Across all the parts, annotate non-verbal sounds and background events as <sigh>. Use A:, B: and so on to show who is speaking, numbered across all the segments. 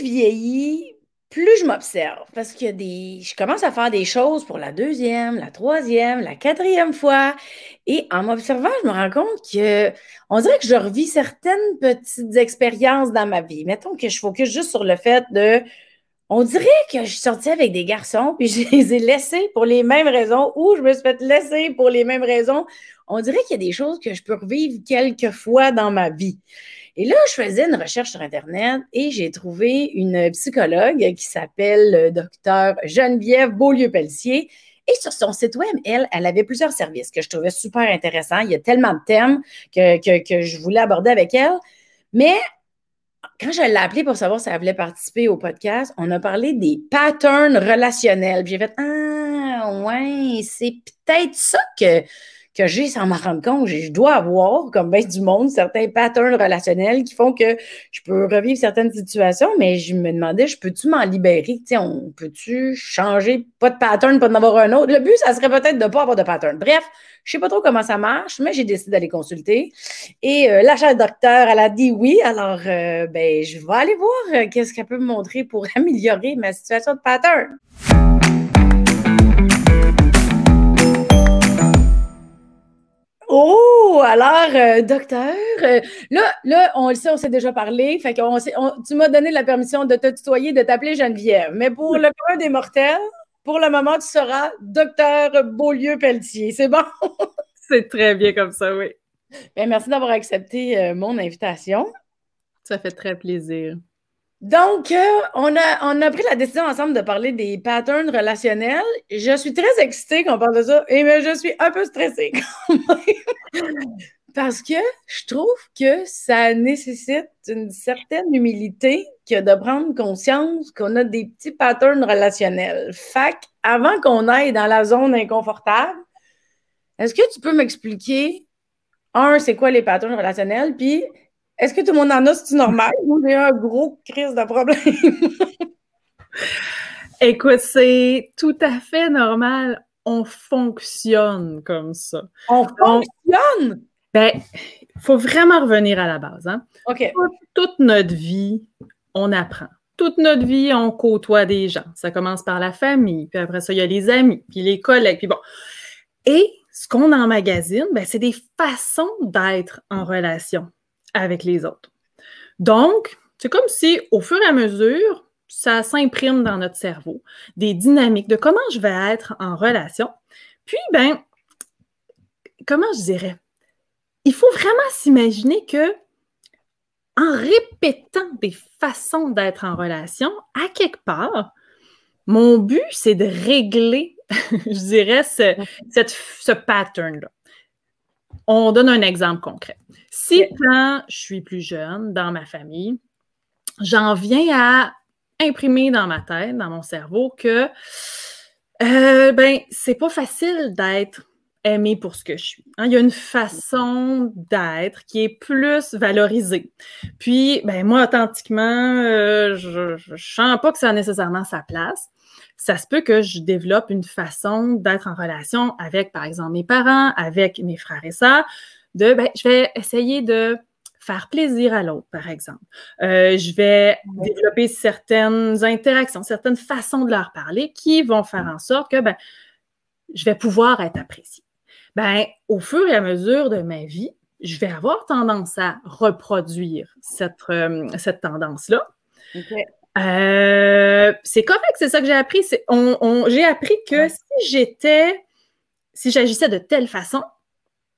A: je vieillis, plus je m'observe, parce que je commence à faire des choses pour la deuxième, la troisième, la quatrième fois. Et en m'observant, je me rends compte que on dirait que je revis certaines petites expériences dans ma vie. Mettons que je focus juste sur le fait de. On dirait que je suis sortie avec des garçons, puis <laughs> je les ai laissés pour les mêmes raisons, ou je me suis fait laisser pour les mêmes raisons. On dirait qu'il y a des choses que je peux revivre quelques fois dans ma vie. Et là, je faisais une recherche sur Internet et j'ai trouvé une psychologue qui s'appelle docteur Geneviève Beaulieu-Pelletier. Et sur son site web, elle, elle avait plusieurs services que je trouvais super intéressants. Il y a tellement de thèmes que, que, je voulais aborder avec elle. Mais quand je l'ai appelée pour savoir si elle voulait participer au podcast, on a parlé des patterns relationnels. J'ai fait Ah, ouais, c'est peut-être ça que que j'ai sans m'en rendre compte. Je dois avoir, comme bien du monde, certains patterns relationnels qui font que je peux revivre certaines situations, mais je me demandais, je peux-tu m'en libérer? sais, on peut-tu changer, pas de pattern, pas d'en avoir un autre? Le but, ça serait peut-être de ne pas avoir de pattern. Bref, je ne sais pas trop comment ça marche, mais j'ai décidé d'aller consulter. Et euh, la chère docteur, elle a dit oui. Alors, euh, ben, je vais aller voir euh, qu'est-ce qu'elle peut me montrer pour <laughs> améliorer ma situation de pattern. Oh, alors, euh, docteur, euh, là, là, on le sait, on s'est déjà parlé. Fait que tu m'as donné la permission de te tutoyer, de t'appeler Geneviève. Mais pour le point des mortels, pour le moment, tu seras docteur Beaulieu-Pelletier. C'est bon? <laughs>
B: C'est très bien comme ça, oui.
A: Ben, merci d'avoir accepté euh, mon invitation.
B: Ça fait très plaisir.
A: Donc, euh, on, a, pris la décision ensemble de parler des patterns relationnels. Je suis très excitée qu'on parle de ça, et mais je suis un peu stressée <laughs> Parce que je trouve que ça nécessite une certaine humilité que de prendre conscience qu'on a des petits patterns relationnels. Fait avant qu'on aille dans la zone inconfortable, est-ce que tu peux m'expliquer, un, c'est quoi les patterns relationnels, puis est-ce que tout le monde en a, c'est normal? Ou j'ai un gros crise de problème? <laughs>
B: Écoute, c'est tout à fait normal. On fonctionne comme ça.
A: On fonctionne?
B: ben, il faut vraiment revenir à la base. Hein?
A: OK.
B: Toute, notre vie, on apprend. Toute notre vie, on côtoie des gens. Ça commence par la famille, puis après ça, il y a les amis, puis les collègues, puis bon. Et ce qu'on emmagasine, ben, c'est des façons d'être en relation avec les autres. Donc, c'est comme si, au fur et à mesure, ça s'imprime dans notre cerveau, des dynamiques de comment je vais être en relation. Puis, ben, comment je dirais? Il faut vraiment s'imaginer que en répétant des façons d'être en relation, à quelque part, mon but, c'est de régler, <laughs> je dirais, ce, ce pattern-là. On donne un exemple concret. Si quand je suis plus jeune, dans ma famille, j'en viens à imprimer dans ma tête, dans mon cerveau, que euh, ben, c'est pas facile d'être aimé pour ce que je suis. Hein. Il y a une façon d'être qui est plus valorisée. Puis, ben, moi, authentiquement, euh, je ne sens pas que ça a nécessairement sa place. Ça se peut que je développe une façon d'être en relation avec, par exemple, mes parents, avec mes frères et sœurs, de, ben, je vais essayer de faire plaisir à l'autre, par exemple. Euh, je vais développer certaines interactions, certaines façons de leur parler qui vont faire en sorte que ben, je vais pouvoir être appréciée. Ben, au fur et à mesure de ma vie, je vais avoir tendance à reproduire cette, euh, cette tendance-là. Euh, c'est correct, c'est ça que j'ai appris. On, j'ai appris que si j'étais, si j'agissais de telle façon,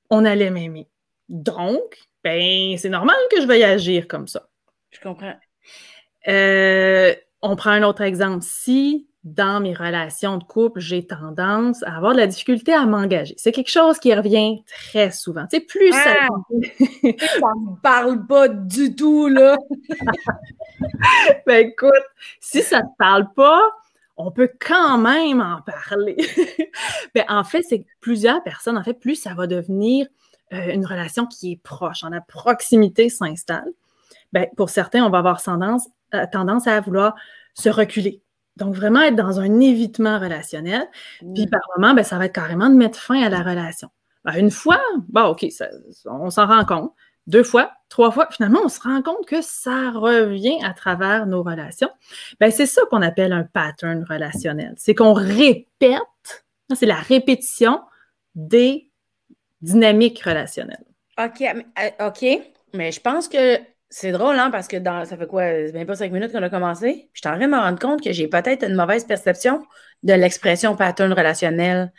B: on allait m'aimer. Donc, ben, c'est normal que je veuille agir comme ça.
A: Je comprends.
B: Euh, on prend un autre exemple. Si dans mes relations de couple, j'ai tendance à avoir de la difficulté à m'engager. C'est quelque chose qui revient très souvent. Tu sais, plus ça...
A: Ah! <laughs> ça me parle pas du tout, là! <laughs>
B: ben écoute, si ça ne te parle pas, on peut quand même en parler. <laughs> ben, en fait, c'est plusieurs personnes, en fait, plus ça va devenir euh, une relation qui est proche, en la proximité s'installe, ben, pour certains, on va avoir tendance, euh, tendance à vouloir se reculer. Donc, vraiment être dans un évitement relationnel. Puis, par moment, ben, ça va être carrément de mettre fin à la relation. Ben, une fois, bon, OK, on s'en rend compte. deux fois, trois fois, finalement, on se rend compte que ça revient à travers nos relations. Ben, c'est ça qu'on appelle un pattern relationnel. C'est qu'on répète, c'est la répétition des dynamiques relationnelles.
A: OK, euh, OK, mais je pense que c'est drôle, hein, parce que dans, ça fait quoi, même pas cinq minutes qu'on a commencé. Je suis en train de me rendre compte que j'ai peut-être une mauvaise perception de l'expression pattern relationnel.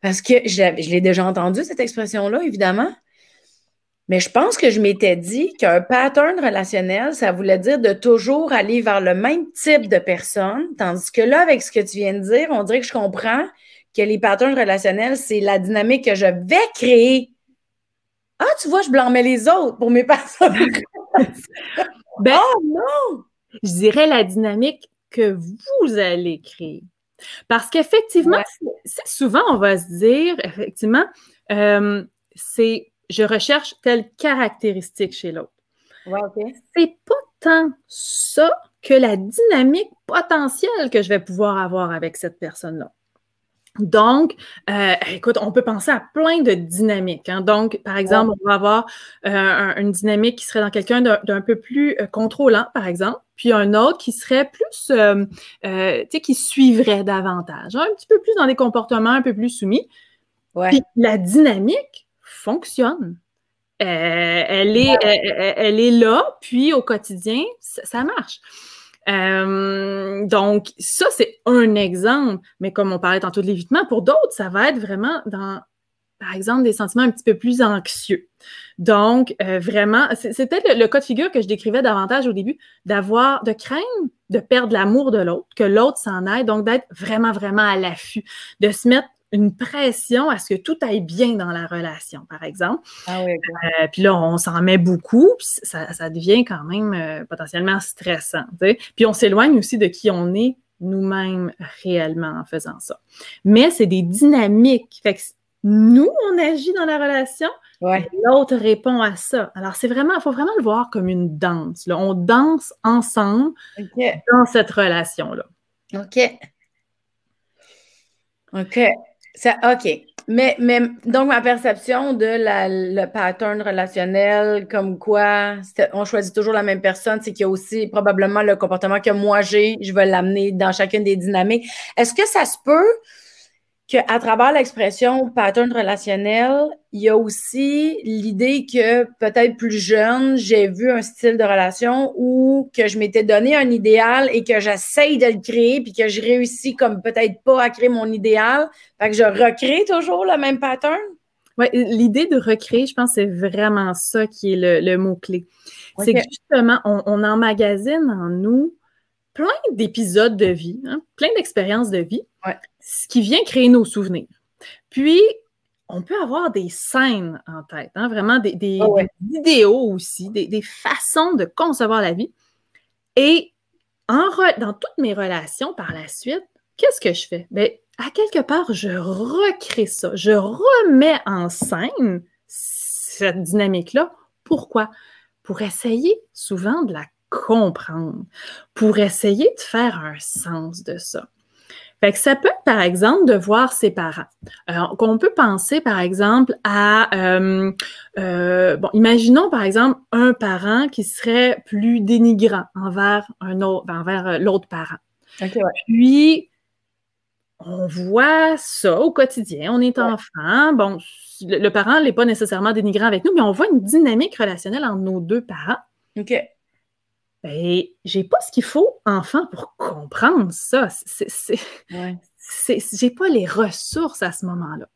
A: Parce que je l'ai déjà entendu, cette expression-là, évidemment. Mais je pense que je m'étais dit qu'un pattern relationnel, ça voulait dire de toujours aller vers le même type de personne. Tandis que là, avec ce que tu viens de dire, on dirait que je comprends que les patterns relationnels, c'est la dynamique que je vais créer. Ah, tu vois, je blâmais les autres pour mes <laughs> patterns. <laughs>
B: ben, oh non! Je dirais la dynamique que vous allez créer. Parce qu'effectivement, souvent, on va se dire, effectivement, euh, c'est je recherche telle caractéristique chez l'autre.
A: Ouais,
B: C'est pas tant ça que la dynamique potentielle que je vais pouvoir avoir avec cette personne-là. Donc, euh, écoute, on peut penser à plein de dynamiques. Hein. Donc, par exemple, on va avoir euh, une dynamique qui serait dans quelqu'un d'un peu plus euh, contrôlant, par exemple, puis un autre qui serait plus, tu sais, qui suivrait davantage, un petit peu plus dans des comportements un peu plus soumis. Puis la dynamique fonctionne. elle, est, elle, est là, puis au quotidien, ça marche. Euh, donc, ça, c'est un exemple. Mais comme on parlait tantôt de l'évitement, pour d'autres, ça va être vraiment dans, par exemple, des sentiments un petit peu plus anxieux. Donc, euh, vraiment, c'est peut-être le, cas de figure que je décrivais davantage au début, d'avoir, de craindre de perdre l'amour de l'autre, que l'autre s'en aille, donc d'être vraiment, vraiment à l'affût, de se mettre une pression à ce que tout aille bien dans la relation, par exemple.
A: Ah oui,
B: euh, puis là, on s'en met beaucoup, puis ça, ça, devient quand même euh, potentiellement stressant. Puis on s'éloigne aussi de qui on est nous-mêmes réellement en faisant ça. Mais c'est des dynamiques. Fait que nous, on agit dans la relation,
A: ouais.
B: l'autre répond à ça. Alors, c'est vraiment, il faut vraiment le voir comme une danse. Là. On danse ensemble dans cette relation-là.
A: OK. OK. OK. Mais, mais donc, ma perception de la, le pattern relationnel, comme quoi on choisit toujours la même personne, c'est qu'il y a aussi probablement le comportement que moi j'ai, je vais l'amener dans chacune des dynamiques. Est-ce que ça se peut qu'à travers l'expression pattern relationnel, il y a aussi l'idée que peut-être plus jeune, j'ai vu un style de relation où que je m'étais donné un idéal et que j'essaye de le créer puis que je réussis comme peut-être pas à créer mon idéal. Fait que je recrée toujours le même pattern.
B: Oui, l'idée de recréer, je pense, c'est vraiment ça qui est le, mot-clé. C'est que justement, on, on, emmagasine en nous plein d'épisodes de vie, hein, plein d'expériences de vie, ce qui vient créer nos souvenirs. Puis, on peut avoir des scènes en tête, hein, vraiment des, ah idéaux aussi, des, façons de concevoir la vie. Et en dans toutes mes relations par la suite, qu'est-ce que je fais? Bien, à quelque part, je recrée ça, je remets en scène cette dynamique-là. Pourquoi? Pour essayer souvent de la comprendre, pour essayer de faire un sens de ça. Fait que ça peut être, par exemple, de voir ses parents. Alors, qu'on peut penser, par exemple, à, euh, euh, bon, imaginons, par exemple, un parent qui serait plus dénigrant envers un autre, envers euh, l'autre parent. Puis, on voit ça au quotidien. On est enfant. Bon, le, le parent n'est pas nécessairement dénigrant avec nous, mais on voit une dynamique relationnelle entre nos deux parents.
A: OK
B: ben, j'ai pas ce qu'il faut, enfant, pour comprendre ça. C'est, j'ai pas les ressources à ce moment-là.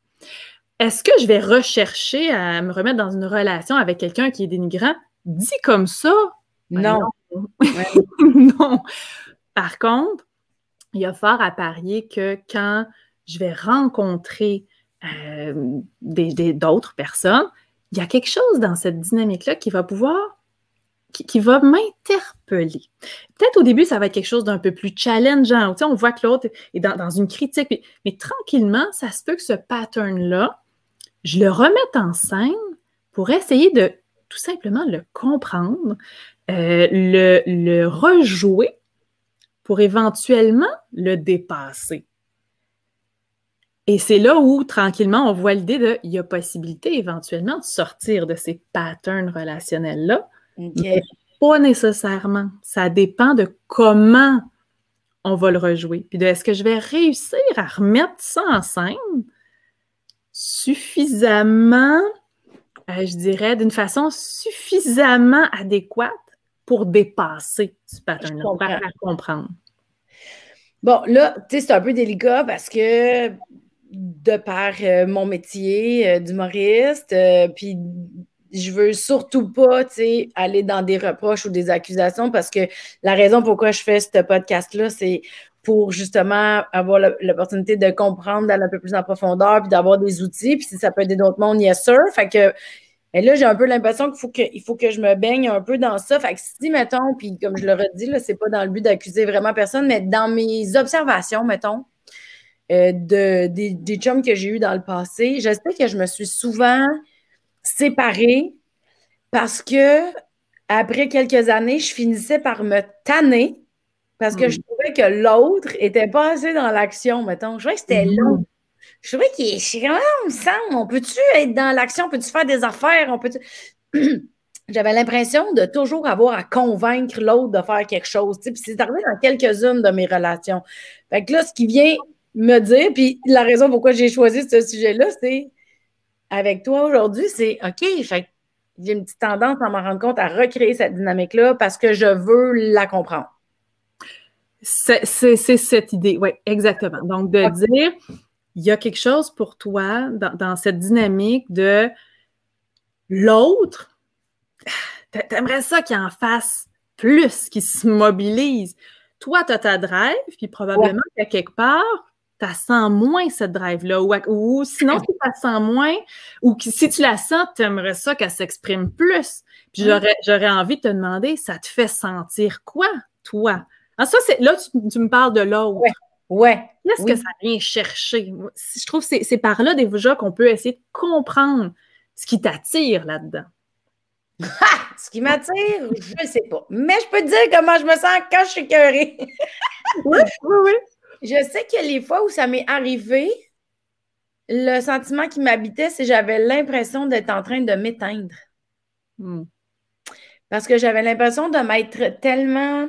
B: Est-ce que je vais rechercher à me remettre dans une relation avec quelqu'un qui est dénigrant? Dit comme ça?
A: Ben
B: non. non. <laughs> Par contre, il y a fort à parier que quand je vais rencontrer euh, d'autres personnes, il y a quelque chose dans cette dynamique-là qui va pouvoir qui, va m'interpeller. Peut-être au début, ça va être quelque chose d'un peu plus challengeant. on voit que l'autre est dans, une critique, mais, tranquillement, ça se peut que ce pattern-là, je le remette en scène pour essayer de tout simplement le comprendre, euh, le, le rejouer pour éventuellement le dépasser. Et c'est là où, tranquillement, on voit l'idée de, il y a possibilité éventuellement de sortir de ces patterns relationnels-là. Pas nécessairement. Ça dépend de comment on va le rejouer. Puis de est-ce que je vais réussir à remettre ça en scène suffisamment, euh, je dirais, d'une façon suffisamment adéquate pour dépasser ce pattern-là, pour la comprendre?
A: Bon, là, tu sais, c'est un peu délicat parce que de par euh, mon métier euh, d'humoriste, puis je veux surtout pas, aller dans des reproches ou des accusations parce que la raison pourquoi je fais ce podcast-là, c'est pour justement avoir l'opportunité de comprendre d'aller un peu plus en profondeur puis d'avoir des outils. Puis si ça peut aider d'autres mondes, yes sir. Fait que mais là, j'ai un peu l'impression qu'il faut que, il faut que je me baigne un peu dans ça. Fait que si, mettons, puis comme je le redis, là, c'est pas dans le but d'accuser vraiment personne, mais dans mes observations, mettons, euh, de, des, des chums que j'ai eu dans le passé, je sais que je me suis souvent séparée parce que après quelques années, je finissais par me tanner parce que je hmm. trouvais que l'autre était pas assez dans l'action, mettons. Je trouvais que c'était hmm. long. Je trouvais qu'il comment on me semble, on peut-tu être dans l'action, on peut-tu faire des affaires, on peut <clears throat> J'avais l'impression de toujours avoir à convaincre l'autre de faire quelque chose. Puis c'est arrivé dans quelques-unes de mes relations. Fait que là, ce qui vient me dire, puis la raison pourquoi j'ai choisi ce sujet-là, c'est avec toi aujourd'hui, c'est OK, j'ai une petite tendance à m'en rendre compte à recréer cette dynamique-là parce que je veux la comprendre.
B: C'est cette idée, oui, exactement. Donc, de dire, il y a quelque chose pour toi dans, cette dynamique de l'autre, t'aimerais ça qu'il en fasse plus, qu'il se mobilise. Toi, tu as ta drive, puis probablement qu'à quelque part, tu sens moins cette drive-là. Ou, sinon, si tu la sens moins, ou si tu la sens, tu aimerais ça qu'elle s'exprime plus. Puis j'aurais envie de te demander, ça te fait sentir quoi, toi? Ah, ça, c'est là, tu, me parles de l'autre.
A: Ouais. Ouais.
B: Qu'est-ce que ça vient chercher? Je trouve que c'est par là déjà qu'on peut essayer de comprendre ce qui t'attire là-dedans.
A: Ce qui m'attire, je ne sais pas. Mais je peux te dire comment je me sens quand je suis curée.
B: oui, oui, oui.
A: Je sais que les fois où ça m'est arrivé, le sentiment qui m'habitait, c'est que j'avais l'impression d'être en train de m'éteindre. Hmm. Parce que j'avais l'impression de m'être tellement.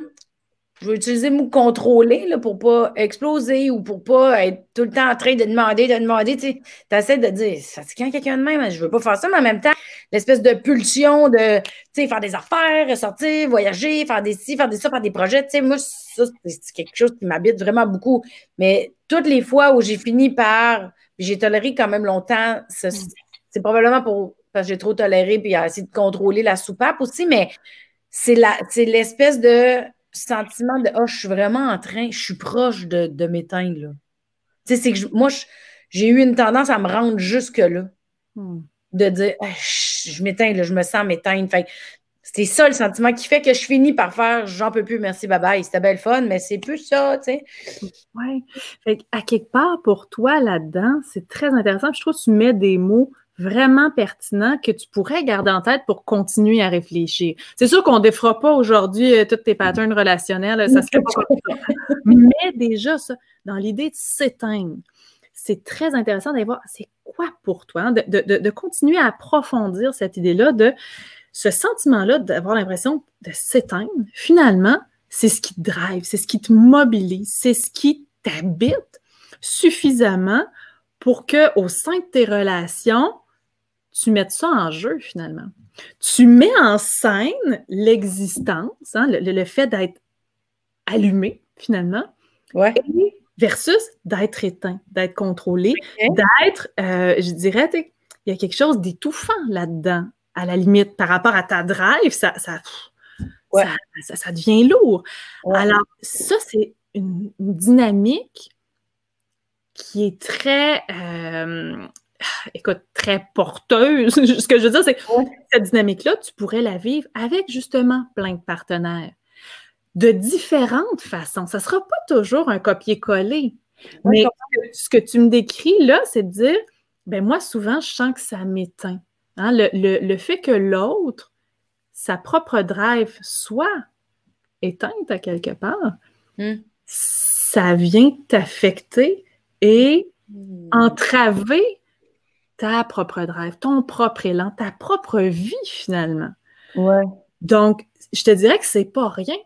A: Je vais utiliser le mot contrôler là, pour pas exploser ou pour pas être tout le temps en train de demander, de demander. Tu essaies de dire, ça c'est quand quelqu'un de même, je veux pas faire ça, mais en même temps, l'espèce de pulsion de faire des affaires, sortir, voyager, faire des ci, faire des ça, faire des projets. Moi, ça, c'est quelque chose qui m'habite vraiment beaucoup. Mais toutes les fois où j'ai fini par. J'ai toléré quand même longtemps, mm. c'est probablement pour, parce que j'ai trop toléré puis essayer de contrôler la soupape aussi, mais c'est l'espèce de sentiment de Oh, je suis vraiment en train, je suis proche de, de m'éteindre. Tu sais, c'est que moi, j'ai eu une tendance à me rendre jusque-là. Mm de dire ah, je, m'éteins, je me sens m'éteindre. c'est ça le sentiment qui fait que je finis par faire j'en peux plus, merci, bye bye. C'était belle fun, mais c'est plus ça, tu sais.
B: Oui. à quelque part, pour toi, là-dedans, c'est très intéressant. Je trouve que tu mets des mots vraiment pertinents que tu pourrais garder en tête pour continuer à réfléchir. C'est sûr qu'on ne défera pas aujourd'hui euh, tous tes patterns relationnels, ça se pas <laughs> Mais déjà, ça, dans l'idée de s'éteindre, c'est très intéressant d'aller voir c'est quoi pour toi, hein, de, continuer à approfondir cette idée-là, de ce sentiment-là d'avoir l'impression de s'éteindre. Finalement, c'est ce qui te drive, c'est ce qui te mobilise, c'est ce qui t'habite suffisamment pour que au sein de tes relations, tu mettes ça en jeu finalement. Tu mets en scène l'existence, hein, le, fait d'être allumé finalement,
A: ouais
B: versus d'être éteint, d'être contrôlé, d'être, euh, je dirais, il y a quelque chose d'étouffant là-dedans, à la limite, par rapport à ta drive, ça, ça, ça, devient lourd. Alors, ça, c'est une, dynamique qui est très, euh, <sighs> écoute, très porteuse. <laughs> Ce que je veux dire, c'est que cette dynamique-là, tu pourrais la vivre avec justement plein de partenaires de différentes façons. Ça ne sera pas toujours un copier-coller. mais ce que tu me décris là, c'est de dire, ben moi, souvent, je sens que ça m'éteint. Hein. Le, fait que l'autre, sa propre drive soit éteinte à quelque part, hmm. ça vient t'affecter et
A: Hmm.
B: entraver ta propre drive, ton propre élan, ta propre vie finalement.
A: Ouais.
B: Donc, je te dirais que c'est pas rien.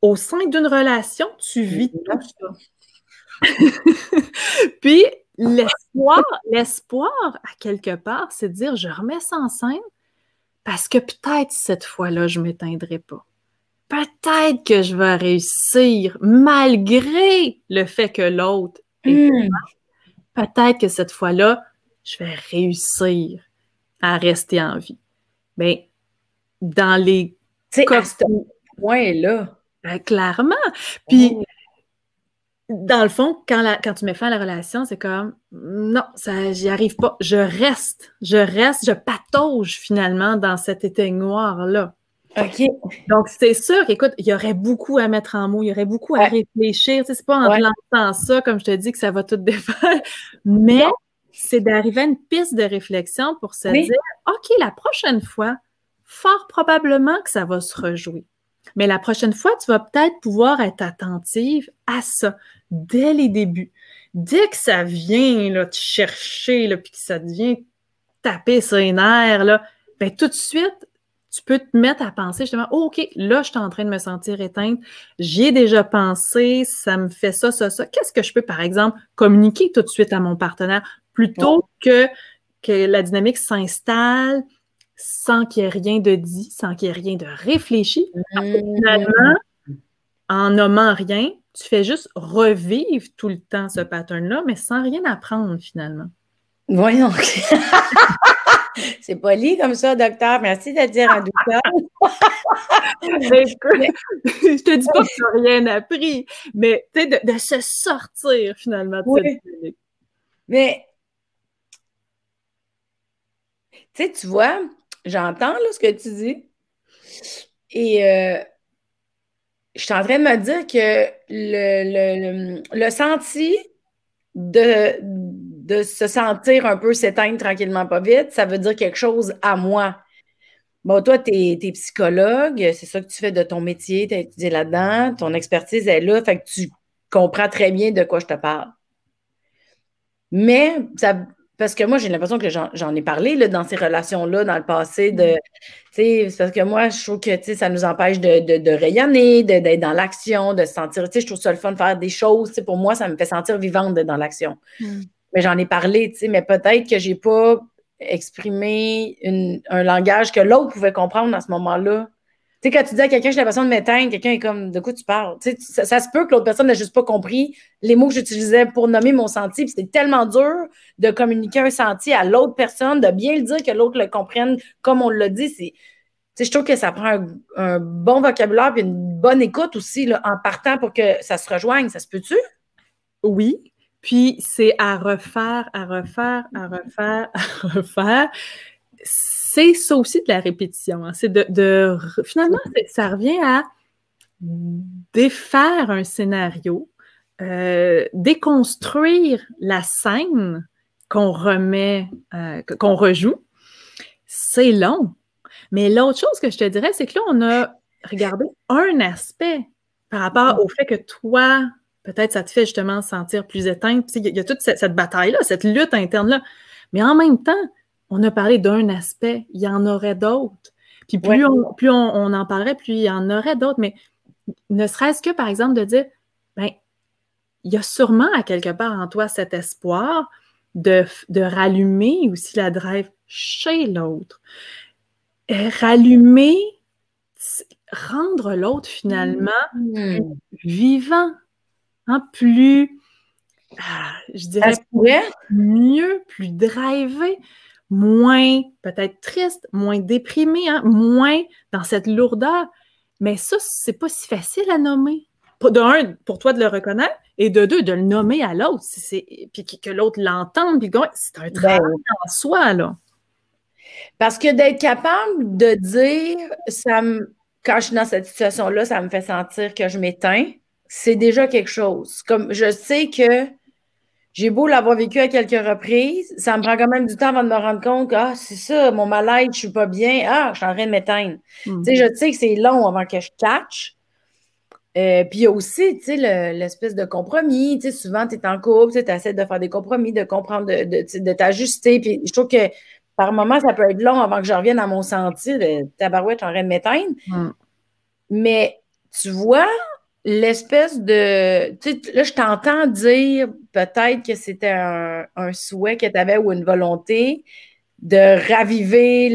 B: Au sein d'une relation, tu vis tout ça. <laughs> Puis, l'espoir, l'espoir, à quelque part, c'est de dire, je remets ça en scène parce que peut-être cette fois-là, je m'éteindrai pas. Peut-être que je vais réussir malgré le fait que l'autre est
A: Hmm.
B: peut-être que cette fois-là, je vais réussir à rester en vie. Mais dans les
A: Tu sais,
B: Comme-
A: à ce point-là.
B: ben, clairement. Puis dans le fond, quand, la- quand tu mets fin à la relation, c'est comme non, ça j'y arrive pas. Je reste, je reste, je patauge finalement dans cet éteignoir-là.
A: OK.
B: Donc, c'est sûr qu'écoute, il y aurait beaucoup à mettre en mots, il y aurait beaucoup à
A: Ouais.
B: réfléchir. Tu sais, c'est pas en
A: Ouais.
B: lançant ça, comme je te dis, que ça va tout défaire. Mais
A: Non.
B: C'est d'arriver à une piste de réflexion pour se
A: Oui.
B: dire OK, la prochaine fois, fort probablement que ça va se rejouer. Mais la prochaine fois, tu vas peut-être pouvoir être attentive à ça dès les débuts. Dès que ça vient là, te chercher, là, puis que ça devient taper sur les nerfs, là, ben, tout de suite, tu peux te mettre à penser justement, oh, OK, là, je suis en train de me sentir éteinte, j'y ai déjà pensé, ça me fait ça, ça, ça. Qu'est-ce que je peux, par exemple, communiquer tout de suite à mon partenaire plutôt que, que la dynamique s'installe sans qu'il y ait rien de dit, sans qu'il y ait rien de réfléchi. Finalement, en nommant rien, tu fais juste revivre tout le temps ce pattern-là, mais sans rien apprendre finalement.
A: Voyons. <laughs> C'est poli comme ça, docteur. Merci de dire en douceur. <laughs>
B: je te dis pas que tu n'as rien appris, mais tu sais, de, de se sortir finalement de
A: Oui.
B: cette dynamique.
A: Mais, tu sais, tu vois, j'entends ce que tu dis. Et euh, je suis en train de me dire que le, le, senti de, de se sentir un peu s'éteindre tranquillement, pas vite, ça veut dire quelque chose à moi. Bon, toi, tu es, psychologue, c'est ça que tu fais de ton métier, tu as étudié là-dedans, ton expertise est là, fait que tu comprends très bien de quoi je te parle. Mais, ça, parce que moi, j'ai l'impression que j'en ai parlé là, dans ces relations-là, dans le passé, de, c'est parce que moi, je trouve que ça nous empêche de, de, de rayonner, d'être dans l'action, de se sentir, je trouve ça le fun de faire des choses. Pour moi, ça me fait sentir vivante d'être dans l'action.
B: Mm.
A: Mais j'en ai parlé, mais peut-être que j'ai pas exprimé une, un langage que l'autre pouvait comprendre à ce moment-là. Sais, quand tu dis à quelqu'un, j'ai l'impression de m'éteindre, quelqu'un est comme, de quoi tu parles? Tu sais, ça, se peut que l'autre personne n'a juste pas compris les mots que j'utilisais pour nommer mon senti. Puis c'était tellement dur de communiquer un senti à l'autre personne, de bien le dire, que l'autre le comprenne comme on l'a dit. C'est, je trouve que ça prend un, bon vocabulaire et une bonne écoute aussi en partant pour que ça se rejoigne. Ça se peut-tu?
B: Oui. Puis c'est à refaire, à refaire, à refaire, à refaire c'est ça aussi de la répétition. Hein. C'est de, de, finalement, ça revient à défaire un scénario, euh, déconstruire la scène qu'on remet, euh, qu'on rejoue. C'est long. Mais l'autre chose que je te dirais, c'est que là, on a regardé un aspect par rapport au fait que toi, peut-être ça te fait justement sentir plus éteinte. Il y a toute cette, cette bataille-là, cette lutte interne-là. Mais en même temps, on a parlé d'un aspect, il y en aurait d'autres. Puis plus, ouais. on, plus on, on, en parlerait, plus il y en aurait d'autres. Mais ne serait-ce que, par exemple, de dire, ben, il y a sûrement à quelque part en toi cet espoir de, de rallumer aussi la drive chez l'autre. Euh, rallumer, rendre l'autre finalement mmh. plus vivant, hein, plus, ah, je dirais, mieux, plus drivé moins peut-être triste, moins déprimé, hein, moins dans cette lourdeur. Mais ça, c'est pas si facile à nommer. De un, pour toi de le reconnaître, et de deux, de le nommer à l'autre. Puis que l'autre l'entende, puis c'est un travail ben, en soi, là.
A: Parce que d'être capable de dire, ça me, quand je suis dans cette situation-là, ça me fait sentir que je m'éteins, c'est déjà quelque chose. Comme je sais que j'ai beau l'avoir vécu à quelques reprises, ça me prend quand même du temps avant de me rendre compte que ah, c'est ça, mon mal-être, je suis pas bien, ah, je suis en train de m'éteindre. Mm -hmm. Tu sais, je sais que c'est long avant que je catch. Euh, puis il y a aussi, tu sais, l'espèce de compromis. Tu sais, souvent, tu es en couple, tu essaies de faire des compromis, de comprendre, de, de, t'ajuster. Puis je trouve que par moments, ça peut être long avant que je revienne à mon sentier de tabarouette, en train de m'éteindre. Mm. Mais tu vois, l'espèce de. Tu sais, là, je t'entends dire peut-être que c'était un, souhait que tu avais ou une volonté de raviver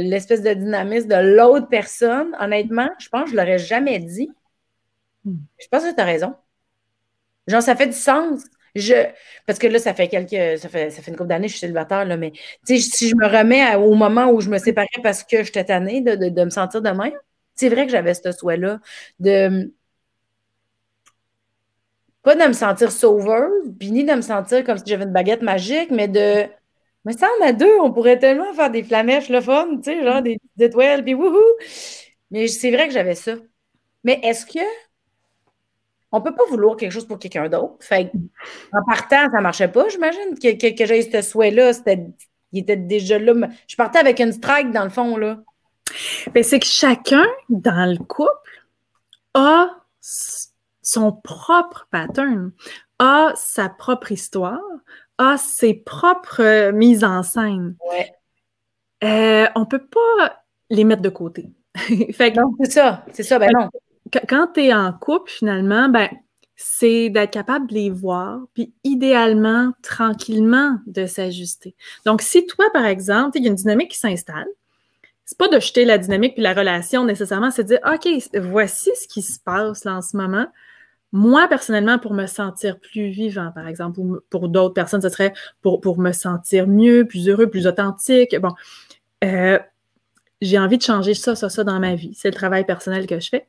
A: l'espèce de dynamisme de l'autre personne. Honnêtement, je pense que je ne l'aurais jamais dit. Hmm. Je pense que tu as raison. Genre, ça fait du sens. Je, parce que là, ça fait quelques. Ça fait, ça fait une couple d'années que je suis célibataire, là, mais si je me remets au moment où je me séparais parce que j'étais tannée de, de, me sentir de même, c'est vrai que j'avais ce souhait-là de. Pas de me sentir sauveuse, puis ni de me sentir comme si j'avais une baguette magique, mais de. Mais ça, on a deux, on pourrait tellement faire des flamèches le fun, tu sais, genre des, des étoiles, puis wouhou! Mais c'est vrai que j'avais ça. Mais est-ce que on peut pas vouloir quelque chose pour quelqu'un d'autre? Fait en partant, ça ne marchait pas, j'imagine, que, que, que j'ai ce souhait-là. Il était déjà là. Je partais avec une strike, dans le fond, là.
B: Ben, c'est que chacun, dans le couple, a son propre pattern, a sa propre histoire, a ses propres euh, mises en scène.
A: Ouais.
B: Euh, on ne peut pas les mettre de côté. <laughs>
A: fait non, c'est ça. C'est ça, ben non
B: quand tu es en couple, finalement, ben, c'est d'être capable de les voir, puis idéalement, tranquillement, de s'ajuster. Donc, si toi, par exemple, il y a une dynamique qui s'installe, c'est pas de jeter la dynamique puis la relation nécessairement, c'est de dire, OK, voici ce qui se passe là en ce moment. Moi, personnellement, pour me sentir plus vivant, par exemple, ou pour d'autres personnes, ce serait pour, pour me sentir mieux, plus heureux, plus authentique. Bon, euh, j'ai envie de changer ça, ça, ça dans ma vie. C'est le travail personnel que je fais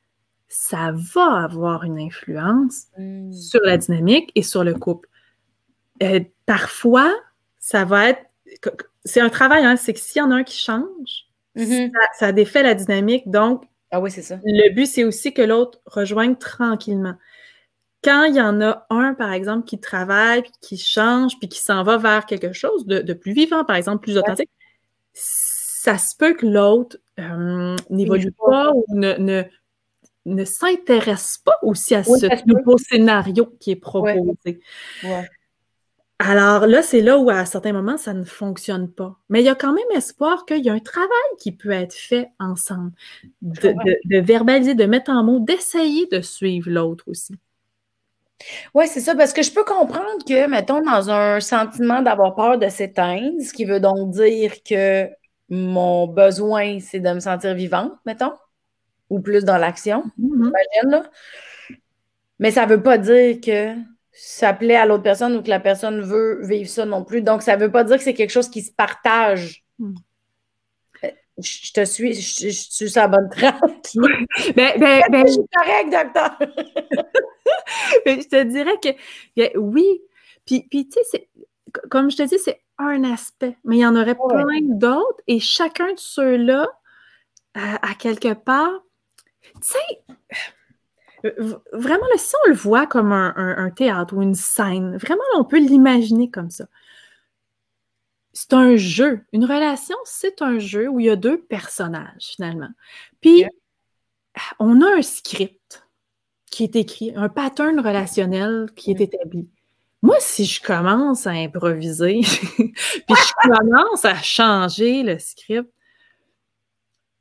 B: ça va avoir une influence hmm. sur la dynamique et sur le couple. Euh, parfois, ça va être. C'est un travail, hein, c'est que s'il y en a un qui change, mm-hmm. ça, défait la dynamique. Donc,
A: ah oui, c'est ça.
B: Le but, c'est aussi que l'autre rejoigne tranquillement. Quand il y en a un, par exemple, qui travaille, puis qui change, puis qui s'en va vers quelque chose de, plus vivant, par exemple, plus authentique, ça se peut que l'autre euh, n'évolue pas ou ne, ne s'intéresse pas aussi à ce nouveau scénario qui est proposé. Alors là, c'est là où à certains moments, ça ne fonctionne pas. Mais il y a quand même espoir qu'il y a un travail qui peut être fait ensemble, de, verbaliser, de mettre en mots, d'essayer de suivre l'autre aussi.
A: Oui, c'est ça, parce que je peux comprendre que, mettons, dans un sentiment d'avoir peur de s'éteindre, ce qui veut donc dire que mon besoin, c'est de me sentir vivante, mettons ou plus dans l'action, mm-hmm. Mais ça ne veut pas dire que ça plaît à l'autre personne ou que la personne veut vivre ça non plus. Donc, ça ne veut pas dire que c'est quelque chose qui se partage. Mm. Je te suis, je, suis sur la bonne trace. <laughs>
B: ben, ben, ben,
A: je suis correct, docteur? <laughs>
B: Ben, je te dirais que oui. Puis, puis tu sais, comme je te dis, c'est un aspect, mais il y en aurait plein d'autres et chacun de ceux-là, à quelque part, tu sais, vraiment, si on le voit comme un, théâtre ou une scène, vraiment, on peut l'imaginer comme ça. C'est un jeu. Une relation, c'est un jeu où il y a deux personnages, finalement. Puis, on a un script qui est écrit, un pattern relationnel qui est établi. Moi, si je commence à improviser, <laughs> puis je <laughs> commence à changer le script,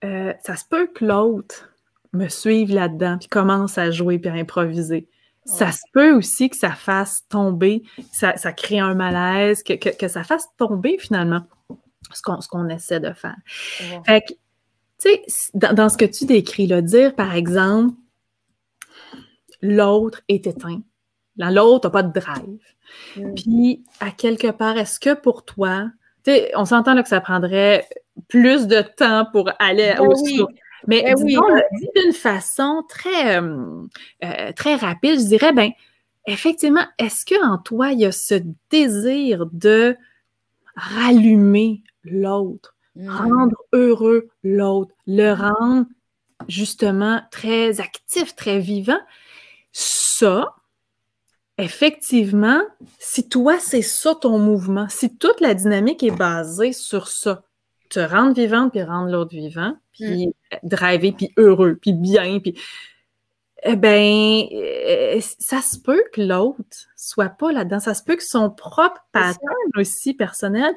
B: euh, ça se peut que l'autre me suivre là-dedans, puis commence à jouer puis à improviser. Ça se peut aussi que ça fasse tomber, ça, ça crée un malaise, que, que, ça fasse tomber finalement ce qu'on, ce qu'on essaie de faire. Fait que, tu sais, dans, ce que tu décris, là, dire par exemple, l'autre est éteint, l'autre n'a pas de drive. Mm. Puis, à quelque part, est-ce que pour toi, tu sais, on s'entend là que ça prendrait plus de temps pour aller ben au mais eh oui, dit d'une façon très, euh, euh, très rapide, je dirais, ben, effectivement, est-ce qu'en toi, il y a ce désir de rallumer l'autre, mmh. rendre heureux l'autre, le rendre justement très actif, très vivant? Ça, effectivement, si toi, c'est ça ton mouvement, si toute la dynamique est basée sur ça, te rendre vivante puis rendre l'autre vivant, puis mmh. driver, puis heureux, puis bien, puis eh ben, euh, ça se peut que l'autre soit pas là-dedans. Ça se peut que son propre pattern aussi personnel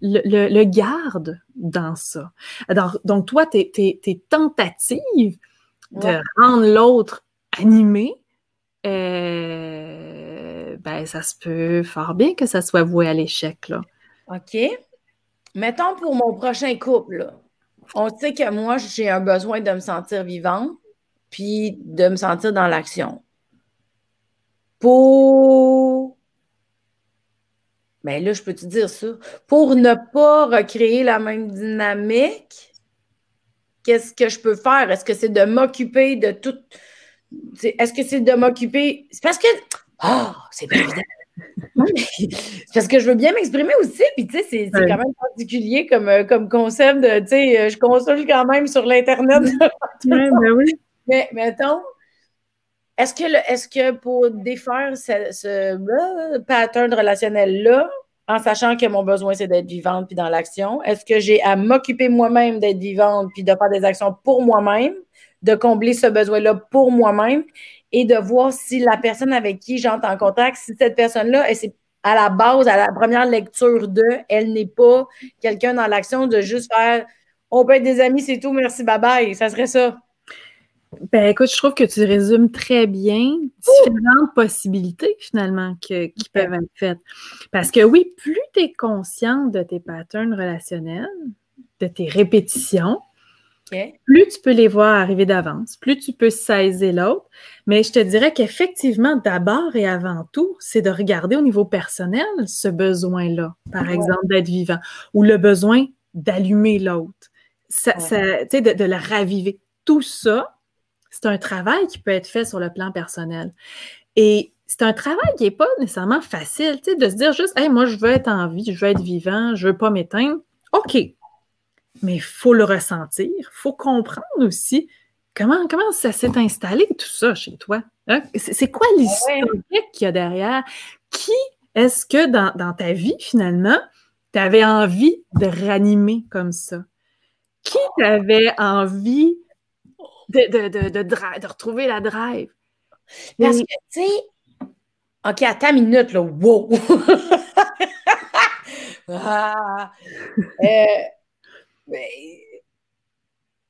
B: le, garde dans ça. donc, toi, tes, tentatives de rendre l'autre animé, euh, ben, ça se peut fort bien que ça soit voué à l'échec, là.
A: OK. Mettons pour mon prochain couple, on sait que moi, j'ai un besoin de me sentir vivante, puis de me sentir dans l'action. Pour. Mais ben là, je peux te dire ça? Pour ne pas recréer la même dynamique, qu'est-ce que je peux faire? Est-ce que c'est de m'occuper de tout. Est-ce que c'est de m'occuper? C'est parce que. Ah, c'est pas évident. C'est parce que je veux bien m'exprimer aussi, puis tu sais, c'est quand même particulier comme, euh, comme concept de, tu sais, euh, je consulte quand même sur l'Internet.
B: ben oui.
A: Mais mettons, est-ce que, est que pour défaire ce, ce euh, pattern relationnel-là, en sachant que mon besoin, c'est d'être vivante puis dans l'action, est-ce que j'ai à m'occuper moi-même d'être vivante puis de faire des actions pour moi-même, de combler ce besoin-là pour moi-même? Et de voir si la personne avec qui j'entre en contact, si cette personne-là, c'est à la base, à la première lecture de, elle n'est pas quelqu'un dans l'action de juste faire on peut être des amis, c'est tout, merci, bye bye. Ça serait ça.
B: Ben écoute, je trouve que tu résumes très bien différentes possibilités finalement qui peuvent être faites. Parce que oui, plus tu es consciente de tes patterns relationnels, de tes répétitions, plus tu peux les voir arriver d'avance, plus tu peux saisir l'autre. Mais je te dirais qu'effectivement, d'abord et avant tout, c'est de regarder au niveau personnel ce besoin-là, par exemple, d'être vivant, ou le besoin d'allumer l'autre, ça, de, de le raviver. Tout ça, c'est un travail qui peut être fait sur le plan personnel. Et c'est un travail qui n'est pas nécessairement facile, tu sais, de se dire juste, hey, moi, je veux être en vie, je veux être vivant, je ne veux pas m'éteindre. OK. Mais il faut le ressentir, il faut comprendre aussi comment, comment ça s'est installé, tout ça, chez toi. Hein? C'est quoi l'histoire qu'il y a derrière? Qui est-ce que dans, dans, ta vie, finalement, tu avais envie de ranimer comme ça? Qui t'avait envie de, de, de, de, retrouver la drive?
A: Parce que, tu sais, OK, à ta minute, là, wow! <laughs> ah, euh,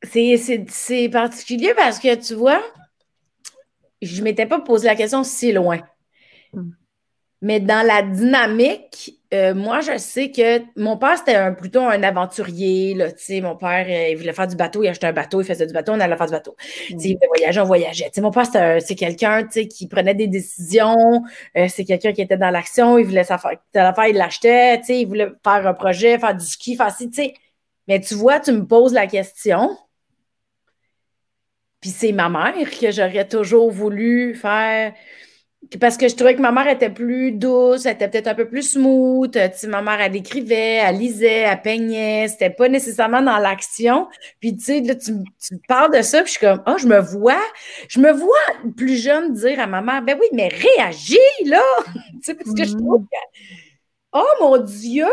A: c'est particulier parce que, tu vois, je ne m'étais pas posé la question si loin. Hmm. Mais dans la dynamique, euh, moi, je sais que mon père, c'était plutôt un aventurier. Là, mon père, euh, il voulait faire du bateau, il achetait un bateau, il faisait du bateau, on allait faire du bateau. Mm. Il voulait voyager, on voyageait. mon père, c'est quelqu'un qui prenait des décisions, euh, c'est quelqu'un qui était dans l'action, il voulait faire, il l'achetait, il voulait faire un projet, faire du ski, faire ci, Mais tu vois, tu me poses la question, puis c'est ma mère que j'aurais toujours voulu faire parce que je trouvais que ma mère était plus douce, elle était peut-être un peu plus smooth. Tu sais, ma mère, elle écrivait, elle lisait, elle peignait. C'était pas nécessairement dans l'action. Puis, tu sais, là, tu, tu, parles de ça, puis je suis comme, oh, je me vois, je me vois plus jeune dire à ma mère, ben oui, mais réagis, là! <laughs> tu sais, parce que je trouve mm. que, oh mon Dieu!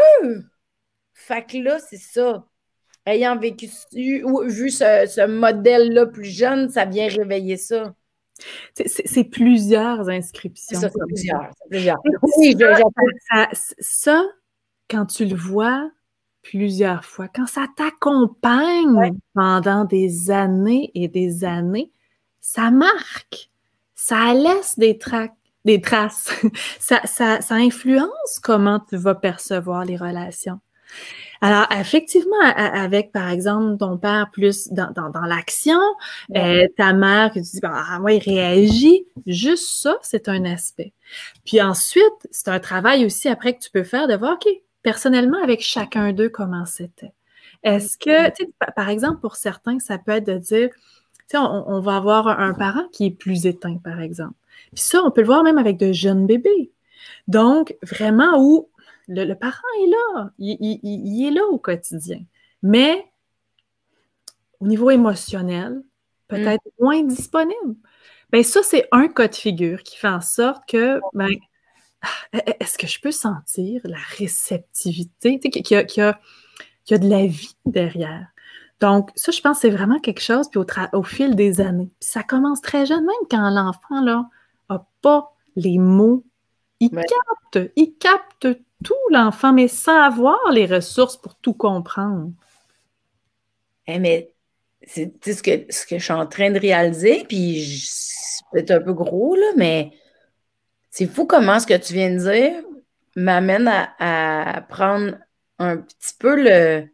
A: Fait que là, c'est ça. Ayant vécu, ou vu ce, ce modèle-là plus jeune, ça vient réveiller ça.
B: C'est plusieurs inscriptions.
A: Ça, c'est plusieurs. plusieurs.
B: ça, ça, quand tu le vois plusieurs fois, quand ça t'accompagne pendant des années et des années, ça marque, ça laisse des, des traces, <laughs> ça, ça, ça influence comment tu vas percevoir les relations. Alors, effectivement, avec, par exemple, ton père plus dans, dans, l'action, euh, ta mère que tu dis, ah, ouais, réagit, juste ça, c'est un aspect. Puis ensuite, c'est un travail aussi après que tu peux faire de voir, OK, personnellement, avec chacun d'eux, comment c'était. Est-ce que, tu sais, par exemple, pour certains, ça peut être de dire, tu sais, on, on, va avoir un parent qui est plus éteint, par exemple. Puis ça, on peut le voir même avec de jeunes bébés. Donc, vraiment où le, parent est là, il, est là au quotidien. Mais au niveau émotionnel, peut-être mm. moins disponible. Bien, ça, c'est un cas de figure qui fait en sorte que, ben, ah, est-ce que je peux sentir la réceptivité, qu'il y, a, de la vie derrière? Donc, ça, je pense que c'est vraiment quelque chose, puis au, fil des années. Puis ça commence très jeune, même quand l'enfant, là, n'a pas les mots. Il capte, il capte tout, l'enfant, mais sans avoir les ressources pour tout comprendre.
A: Eh, mais c'est ce que, ce que je suis en train de réaliser, puis c'est un peu gros, là, mais c'est fou comment ce que tu viens de dire m'amène à prendre un petit peu le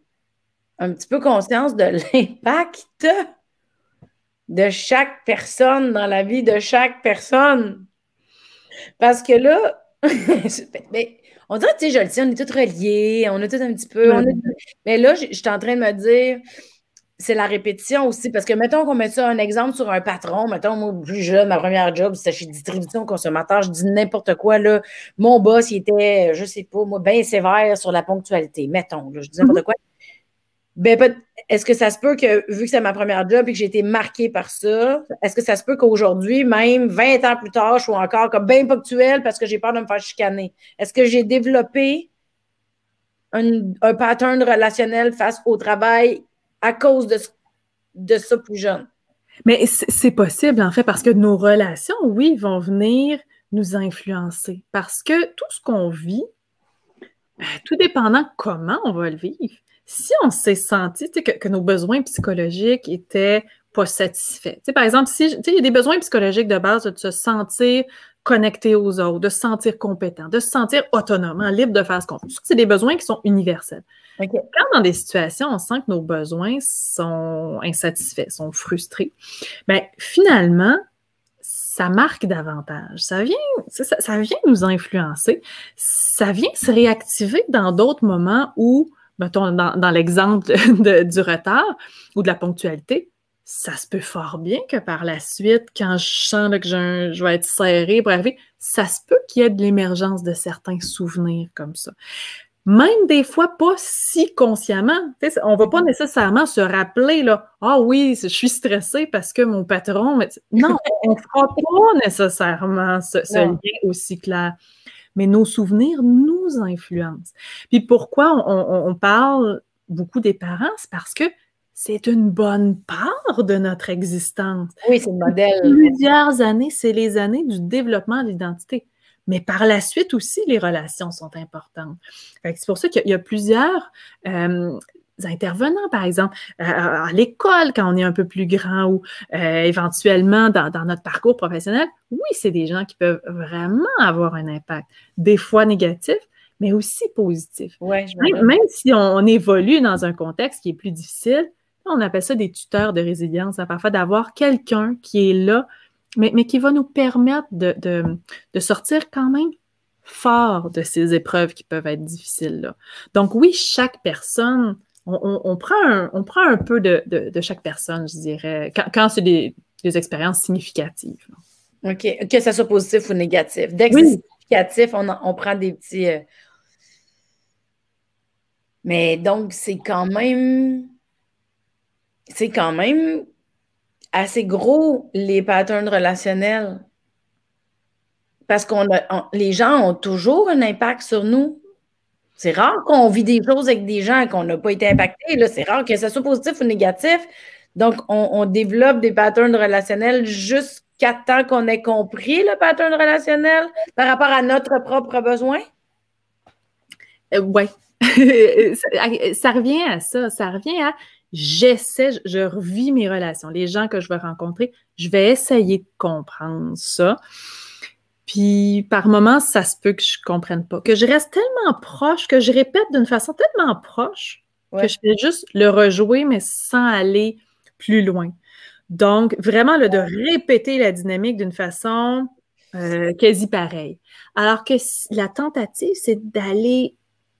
A: un petit peu conscience de <laughs> l'impact de chaque personne dans la vie de chaque personne. Parce que là, <laughs> on dirait, tu sais, je le sais, on est tous reliés, on est tous un petit peu. Mais là, je suis en train de me dire, c'est la répétition aussi. Parce que, mettons qu'on met ça un exemple sur un patron. Mettons, moi, plus jeune, ma première job, c'était chez Distribution Consommateur. Je dis n'importe quoi, là. Mon boss, il était, je sais pas, moi, bien sévère sur la ponctualité. Mettons, je dis n'importe mm-hmm. quoi. Ben, est-ce que ça se peut que, vu que c'est ma première job et que j'ai été marquée par ça, est-ce que ça se peut qu'aujourd'hui, même 20 ans plus tard, je sois encore comme bien ponctuelle parce que j'ai peur de me faire chicaner? Est-ce que j'ai développé un, pattern relationnel face au travail à cause de, de ça plus jeune?
B: Mais c'est possible, en fait, parce que nos relations, oui, vont venir nous influencer. Parce que tout ce qu'on vit, ben, tout dépendant comment on va le vivre, si on s'est senti que, nos besoins psychologiques étaient pas satisfaits. par exemple, si il y a des besoins psychologiques de base de se sentir connecté aux autres, de se sentir compétent, de se sentir autonome, hein, libre de faire ce qu'on veut. C'est des besoins qui sont universels. Quand dans des situations, on sent que nos besoins sont insatisfaits, sont frustrés, bien, finalement, ça marque davantage. Ça vient, ça vient nous influencer. Ça vient se réactiver dans d'autres moments où mettons, dans, l'exemple <laughs> du retard ou de la ponctualité, ça se peut fort bien que par la suite, quand je sens que je vais être serré arriver, ça se peut qu'il y ait de l'émergence de certains souvenirs comme ça. Même des fois, pas si consciemment. on ne va pas nécessairement se rappeler, là, ah oui, je suis stressé parce que mon patron. Non, on ne fera pas nécessairement ce, ce lien aussi clair mais nos souvenirs nous influencent. Puis pourquoi on, parle beaucoup des parents? C'est parce que c'est une bonne part de notre existence.
A: Oui, c'est le modèle.
B: Plusieurs années, c'est les années du développement de l'identité. Mais par la suite aussi, les relations sont importantes. C'est pour ça qu'il y, a plusieurs euh, intervenants, par exemple, euh, à l'école quand on est un peu plus grand ou euh, éventuellement dans, notre parcours professionnel, oui, c'est des gens qui peuvent vraiment avoir un impact, des fois négatif, mais aussi positif. même, si on, évolue dans un contexte qui est plus difficile, on appelle ça des tuteurs de résilience, hein, parfois d'avoir quelqu'un qui est là, mais, mais, qui va nous permettre de, de sortir quand même fort de ces épreuves qui peuvent être difficiles. Là. Donc oui, chaque personne on, prend, un, on prend un peu de, chaque personne, je dirais, quand, c'est des, expériences significatives.
A: OK. Que ça soit positif ou négatif. Dès que c'est significatif, on, prend des petits. Euh, mais donc, c'est quand même. C'est quand même assez gros, les patterns relationnels. Parce qu'on les gens ont toujours un impact sur nous. C'est rare qu'on vit des choses avec des gens qu'on n'a pas été impactés. C'est rare que ce soit positif ou négatif. Donc, on, développe des patterns relationnels jusqu'à temps qu'on ait compris le pattern relationnel par rapport à notre propre besoin?
B: Euh, oui. <laughs> ça, revient à ça. Ça revient à j'essaie, je revis mes relations. Les gens que je vais rencontrer, je vais essayer de comprendre ça. Puis par moments, ça se peut que je comprenne pas, que je reste tellement proche, que je répète d'une façon tellement proche que je fais juste le rejouer, mais sans aller plus loin. Donc, vraiment, le, de répéter la dynamique d'une façon euh, quasi pareille. Alors que la tentative, c'est d'aller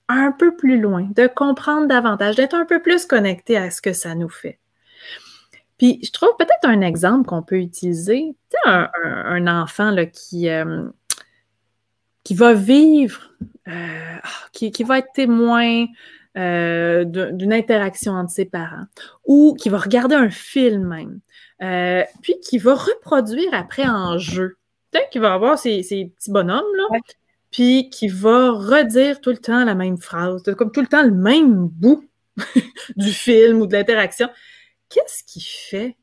B: un peu plus loin, de comprendre davantage, d'être un peu plus connecté à ce que ça nous fait. Puis je trouve peut-être un exemple qu'on peut utiliser, tu sais, un, enfant là, qui, euh, qui va vivre, euh, ah, qui, va être témoin euh, d'une interaction entre ses parents, ou qui va regarder un film même, puis qui va reproduire après en jeu. Peut-être qu'il va avoir ses, petits bonhommes, là, puis qui va redire tout le temps la même phrase, comme tout le temps le même bout <laughs> du film ou de l'interaction, qu'est-ce qu'il fait?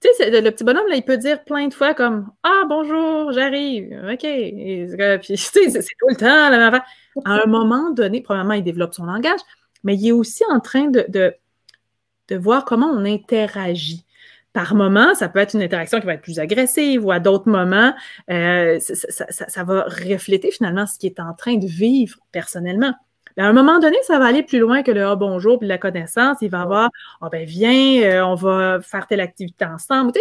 B: Tu sais, le, petit bonhomme, là, il peut dire plein de fois comme Ah, bonjour, j'arrive. OK. puis, <laughs> tu sais, c'est tout le temps la même À un moment donné, probablement, il développe son langage, mais il est aussi en train de, de, voir comment on interagit. Par moment, ça peut être une interaction qui va être plus agressive ou à d'autres moments, euh, ça, ça, va refléter finalement ce qu'il est en train de vivre personnellement. À un moment donné, ça va aller plus loin que le ah bonjour puis la connaissance. Il va avoir ah ben viens, euh, on va faire telle activité ensemble.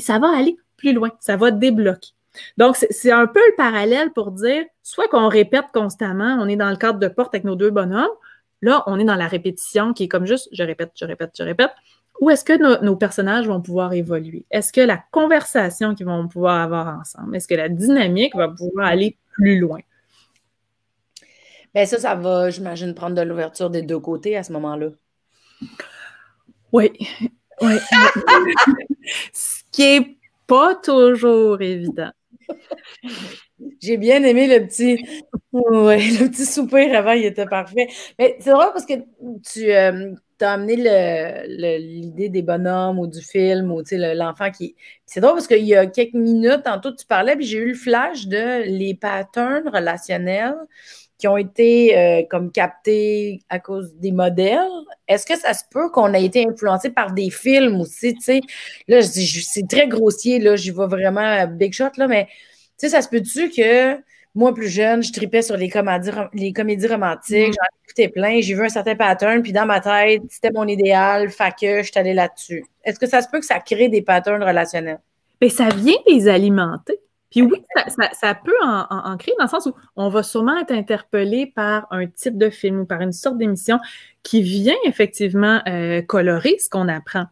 B: ça va aller plus loin, ça va débloquer. Donc, c'est un peu le parallèle pour dire soit qu'on répète constamment, on est dans le cadre de porte avec nos deux bonhommes, là, on est dans la répétition qui est comme juste je répète, je répète, je répète. Ou est-ce que nos personnages vont pouvoir évoluer? Est-ce que la conversation qu'ils vont pouvoir avoir ensemble, est-ce que la dynamique va pouvoir aller plus loin?
A: Bien, ça, ça va, j'imagine, prendre de l'ouverture des deux côtés à ce moment-là.
B: Oui. Oui. Ce qui n'est pas toujours évident.
A: J'ai bien aimé le petit, ouais, le petit soupir avant, il était parfait. Mais c'est drôle parce que tu euh, as amené l'idée des bonhommes ou du film ou l'enfant qui. C'est drôle parce qu'il y a quelques minutes, tantôt tu parlais, puis j'ai eu le flash de les patterns relationnels qui ont été euh, comme captés à cause des modèles. Est-ce que ça se peut qu'on ait été influencé par des films aussi, tu sais? Là, je c'est très grossier, là, j'y vais vraiment big shot, là, mais tu sais, ça se peut-tu que moi, plus jeune, je tripais sur les comédies, les comédies romantiques, mm. j'en écoutais plein, j'ai vu un certain pattern, puis dans ma tête, c'était mon idéal, fait que je suis allée là-dessus. Est-ce que ça se peut que ça crée des patterns relationnels?
B: Mais ça vient les alimenter. Puis oui, ça, peut en, créer dans le sens où on va sûrement être interpellé par un type de film ou par une sorte d'émission qui vient effectivement euh, colorer ce qu'on apprend.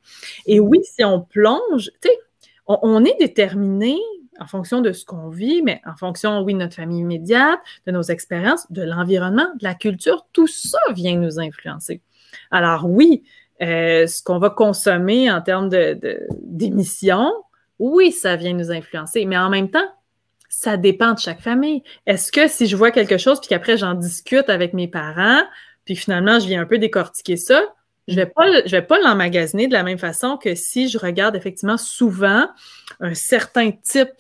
B: Et oui, si on plonge, tu sais, on, est déterminé en fonction de ce qu'on vit, mais en fonction, oui, de notre famille immédiate, de nos expériences, de l'environnement, de la culture, tout ça vient nous influencer. Alors oui, euh, ce qu'on va consommer en termes d'émissions, oui, ça vient nous influencer, mais en même temps, ça dépend de chaque famille. Est-ce que si je vois quelque chose, puis qu'après j'en discute avec mes parents, puis finalement je viens un peu décortiquer ça, je vais pas, je vais pas l'emmagasiner de la même façon que si je regarde effectivement souvent un certain type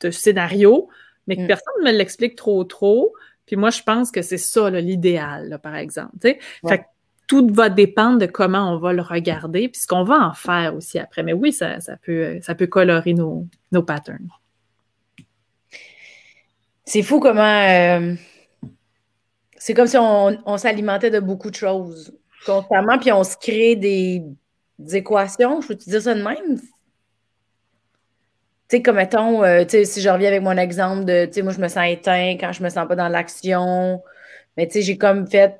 B: de scénario, mais que mm. personne ne me l'explique trop trop. Puis moi, je pense que c'est ça l'idéal, par exemple. Fait que tout va dépendre de comment on va le regarder, puis ce qu'on va en faire aussi après. Mais oui, ça, peut, colorer nos, patterns.
A: C'est fou comment. Euh, c'est comme si on, s'alimentait de beaucoup de choses constamment, puis on se crée des, équations. Je peux te dire ça de même? Tu sais, comme mettons, euh, si je reviens avec mon exemple de, tu sais, moi, je me sens éteint quand je me sens pas dans l'action. Mais tu sais, j'ai comme fait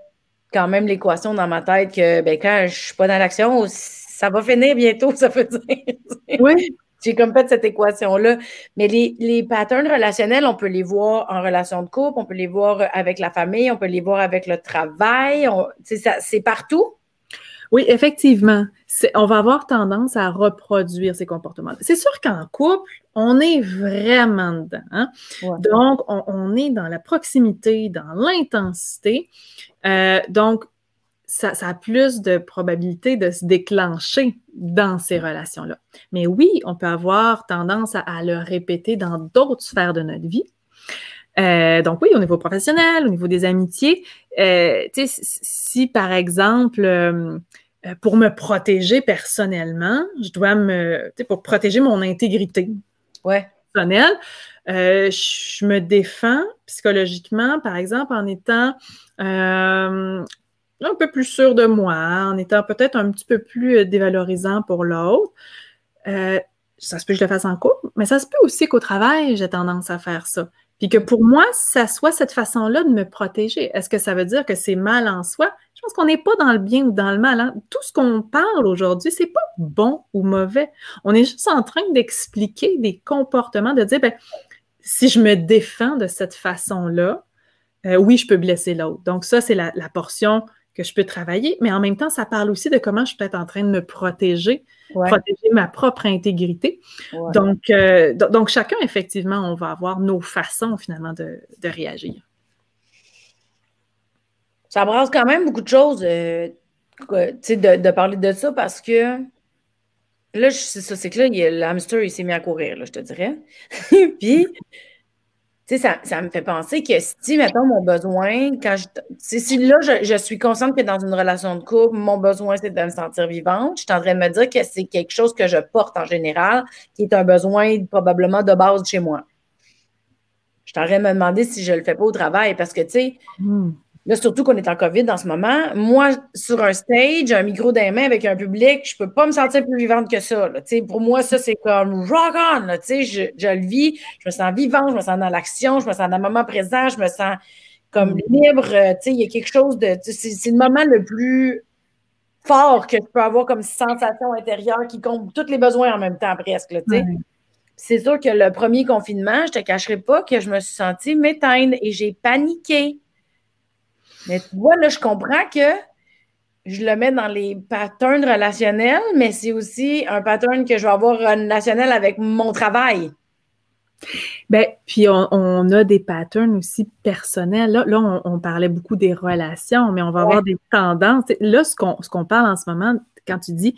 A: quand même l'équation dans ma tête que, ben, quand je suis pas dans l'action, ça va finir bientôt, <laughs> ça veut dire.
B: Oui.
A: J'ai comme fait cette équation-là. Mais les, les, patterns relationnels, on peut les voir en relation de couple, on peut les voir avec la famille, on peut les voir avec le travail. C'est partout.
B: Oui, effectivement. On va avoir tendance à reproduire ces comportements. C'est sûr qu'en couple, on est vraiment dedans. Hein. Donc, on, est dans la proximité, dans l'intensité. Euh, donc, ça, a plus de probabilité de se déclencher dans ces relations-là. Mais oui, on peut avoir tendance à, le répéter dans d'autres sphères de notre vie. Euh, donc oui, au niveau professionnel, au niveau des amitiés. Euh, si par exemple, euh, pour me protéger personnellement, je dois me, pour protéger mon intégrité
A: ouais.
B: Personnelle, je me défends psychologiquement, par exemple, en étant un peu plus sûr de moi, en étant peut-être un petit peu plus euh, dévalorisant pour l'autre. Euh, ça se peut que je le fasse en couple, mais ça se peut aussi qu'au travail, j'ai tendance à faire ça. Puis que pour moi, ça soit cette façon-là de me protéger. Est-ce que ça veut dire que c'est mal en soi? Je pense qu'on n'est pas dans le bien ou dans le mal. Hein. Tout ce qu'on parle aujourd'hui, c'est pas bon ou mauvais. On est juste en train d'expliquer des comportements, de dire, ben, si je me défends de cette façon-là, euh, oui, je peux blesser l'autre. Donc ça, c'est la, la portion que je peux travailler, mais en même temps, ça parle aussi de comment je peux être en train de me protéger, protéger ma propre intégrité. Donc, euh, donc, chacun, effectivement, on va avoir nos façons, finalement, de, réagir.
A: Ça brasse quand même beaucoup de choses. Euh, de, de parler de ça parce que là, c'est ça, c'est que là, l'hamster, il s'est mis à courir, là, je te dirais. <laughs> Puis, sais, ça, ça, me fait penser que si, mettons, mon besoin, quand je. Si là, je, suis consciente que dans une relation de couple, mon besoin, c'est de me sentir vivante, je train de me dire que c'est quelque chose que je porte en général, qui est un besoin probablement de base chez moi. Je train de me demander si je le fais pas au travail parce que, tu sais, hmm. Là, surtout qu'on est en COVID en ce moment. Moi, sur un stage, un micro dans les mains avec un public, je peux pas me sentir plus vivante que ça. Pour moi, ça, c'est comme rock on. je, je le vis, je me sens vivante, je me sens dans l'action, je me sens dans le moment présent, je me sens comme mm. libre. Euh, il y a quelque chose de. C'est le moment le plus fort que je peux avoir comme sensation intérieure qui compte tous les besoins en même temps presque. C'est sûr que le premier confinement, je te cacherai pas que je me suis sentie m'éteindre et j'ai paniqué. Mais tu vois, là, je comprends que je le mets dans les patterns relationnels, mais c'est aussi un pattern que je vais avoir relationnel avec mon travail.
B: Bien, puis on, a des patterns aussi personnels. Là, on, parlait beaucoup des relations, mais on va avoir des tendances. Là, ce qu'on parle en ce moment, quand tu dis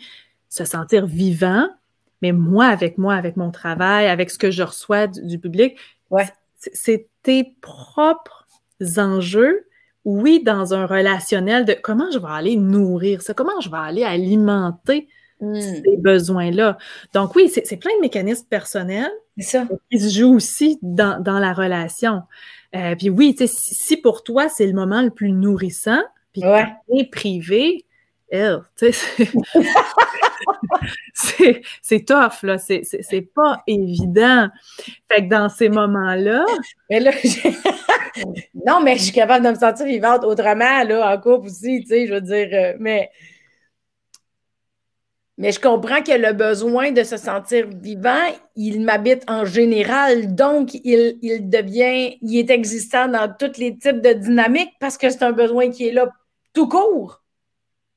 B: se sentir vivant, mais moi, avec moi, avec mon travail, avec ce que je reçois du public,
A: ouais.
B: c'est tes propres enjeux oui, dans un relationnel de comment je vais aller nourrir ça, comment je vais aller alimenter hmm. ces besoins-là. Donc oui, c'est plein de mécanismes personnels qui se jouent aussi dans, la relation. Euh, puis oui, si, pour toi, c'est le moment le plus nourrissant, puis ouais. privé, <laughs> c'est tough, là. C'est pas évident. Fait que dans ces moments-là.
A: Mais là, <laughs> non, mais je suis capable de me sentir vivante autrement, là, en couple aussi, tu sais, je veux dire. Euh, mais. Mais je comprends que le besoin de se sentir vivant, il m'habite en général, donc il, il, devient, il est existant dans tous les types de dynamiques parce que c'est un besoin qui est là tout court.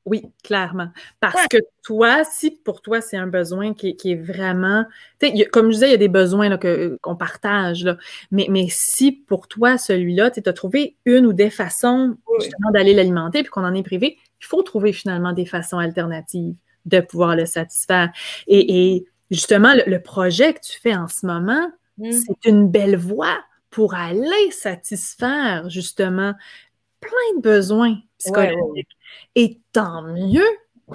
B: Oui, clairement. Parce que toi, si pour toi, c'est un besoin qui, est vraiment. comme je disais, il y a des besoins qu'on partage, là, mais, mais si pour toi, celui-là, tu as trouvé une ou des façons justement d'aller l'alimenter puis qu'on en est privé, il faut trouver finalement des façons alternatives de pouvoir le satisfaire. Et, justement, le, projet que tu fais en ce moment, mmh. c'est une belle voie pour aller satisfaire justement plein de besoins psychologiques. Et tant mieux,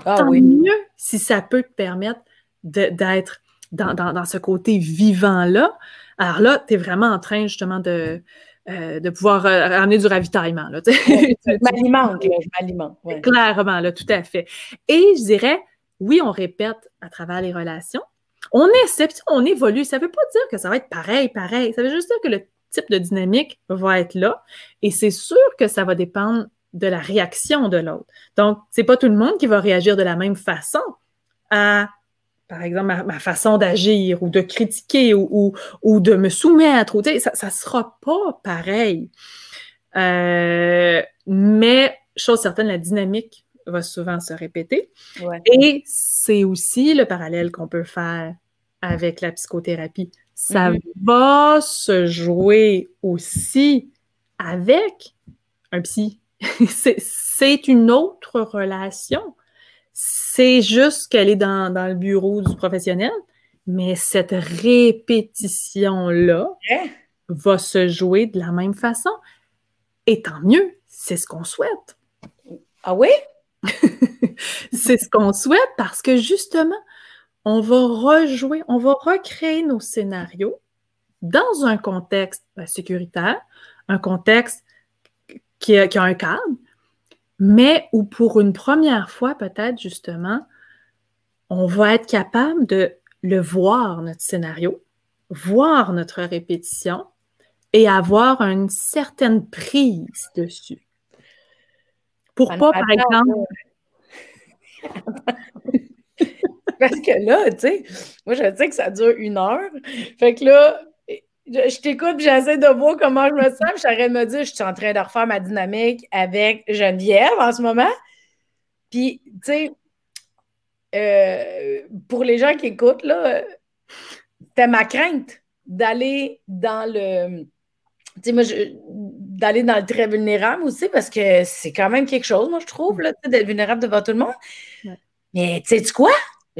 B: ah tant mieux si ça peut te permettre d'être dans, ce côté vivant-là. Alors là, tu es vraiment en train justement de, euh, de pouvoir euh, amener du ravitaillement. Là, <laughs>
A: je m'alimente, je m'alimente.
B: Clairement, là, tout à fait. Et je dirais, oui, on répète à travers les relations. On essaie, on évolue. Ça ne veut pas dire que ça va être pareil, pareil. Ça veut juste dire que le type de dynamique va être là. Et c'est sûr que ça va dépendre de la réaction de l'autre. Donc, c'est pas tout le monde qui va réagir de la même façon à, par exemple, ma, façon d'agir ou de critiquer ou, ou, de me soumettre. Ou, ça ne sera pas pareil. Euh, mais, chose certaine, la dynamique va souvent se répéter. Et c'est aussi le parallèle qu'on peut faire avec la psychothérapie. Ça mm-hmm. va se jouer aussi avec un psy <laughs> c'est une autre relation. C'est juste qu'elle est dans, le bureau du professionnel, mais cette répétition-là va se jouer de la même façon. Et tant mieux, c'est ce qu'on souhaite.
A: Ah oui? <laughs>
B: c'est ce qu'on souhaite parce que justement, on va rejouer, on va recréer nos scénarios dans un contexte ben, sécuritaire, un contexte qui a, un cadre, mais où pour une première fois, peut-être justement, on va être capable de le voir, notre scénario, voir notre répétition et avoir une certaine prise dessus. Pour pas, par exemple. <laughs> <laughs>
A: Parce que là, tu sais, moi, je sais que ça dure une heure. Fait que là, je, t'écoute, j'essaie de voir comment je me sens. Je de me dire, je suis en train de refaire ma dynamique avec Geneviève en ce moment. Puis, tu sais, euh, pour les gens qui écoutent, là, c'était ma crainte d'aller dans le. Tu sais, moi, d'aller dans le très vulnérable aussi, parce que c'est quand même quelque chose, moi, je trouve, d'être vulnérable devant tout le monde. Mais tu sais quoi?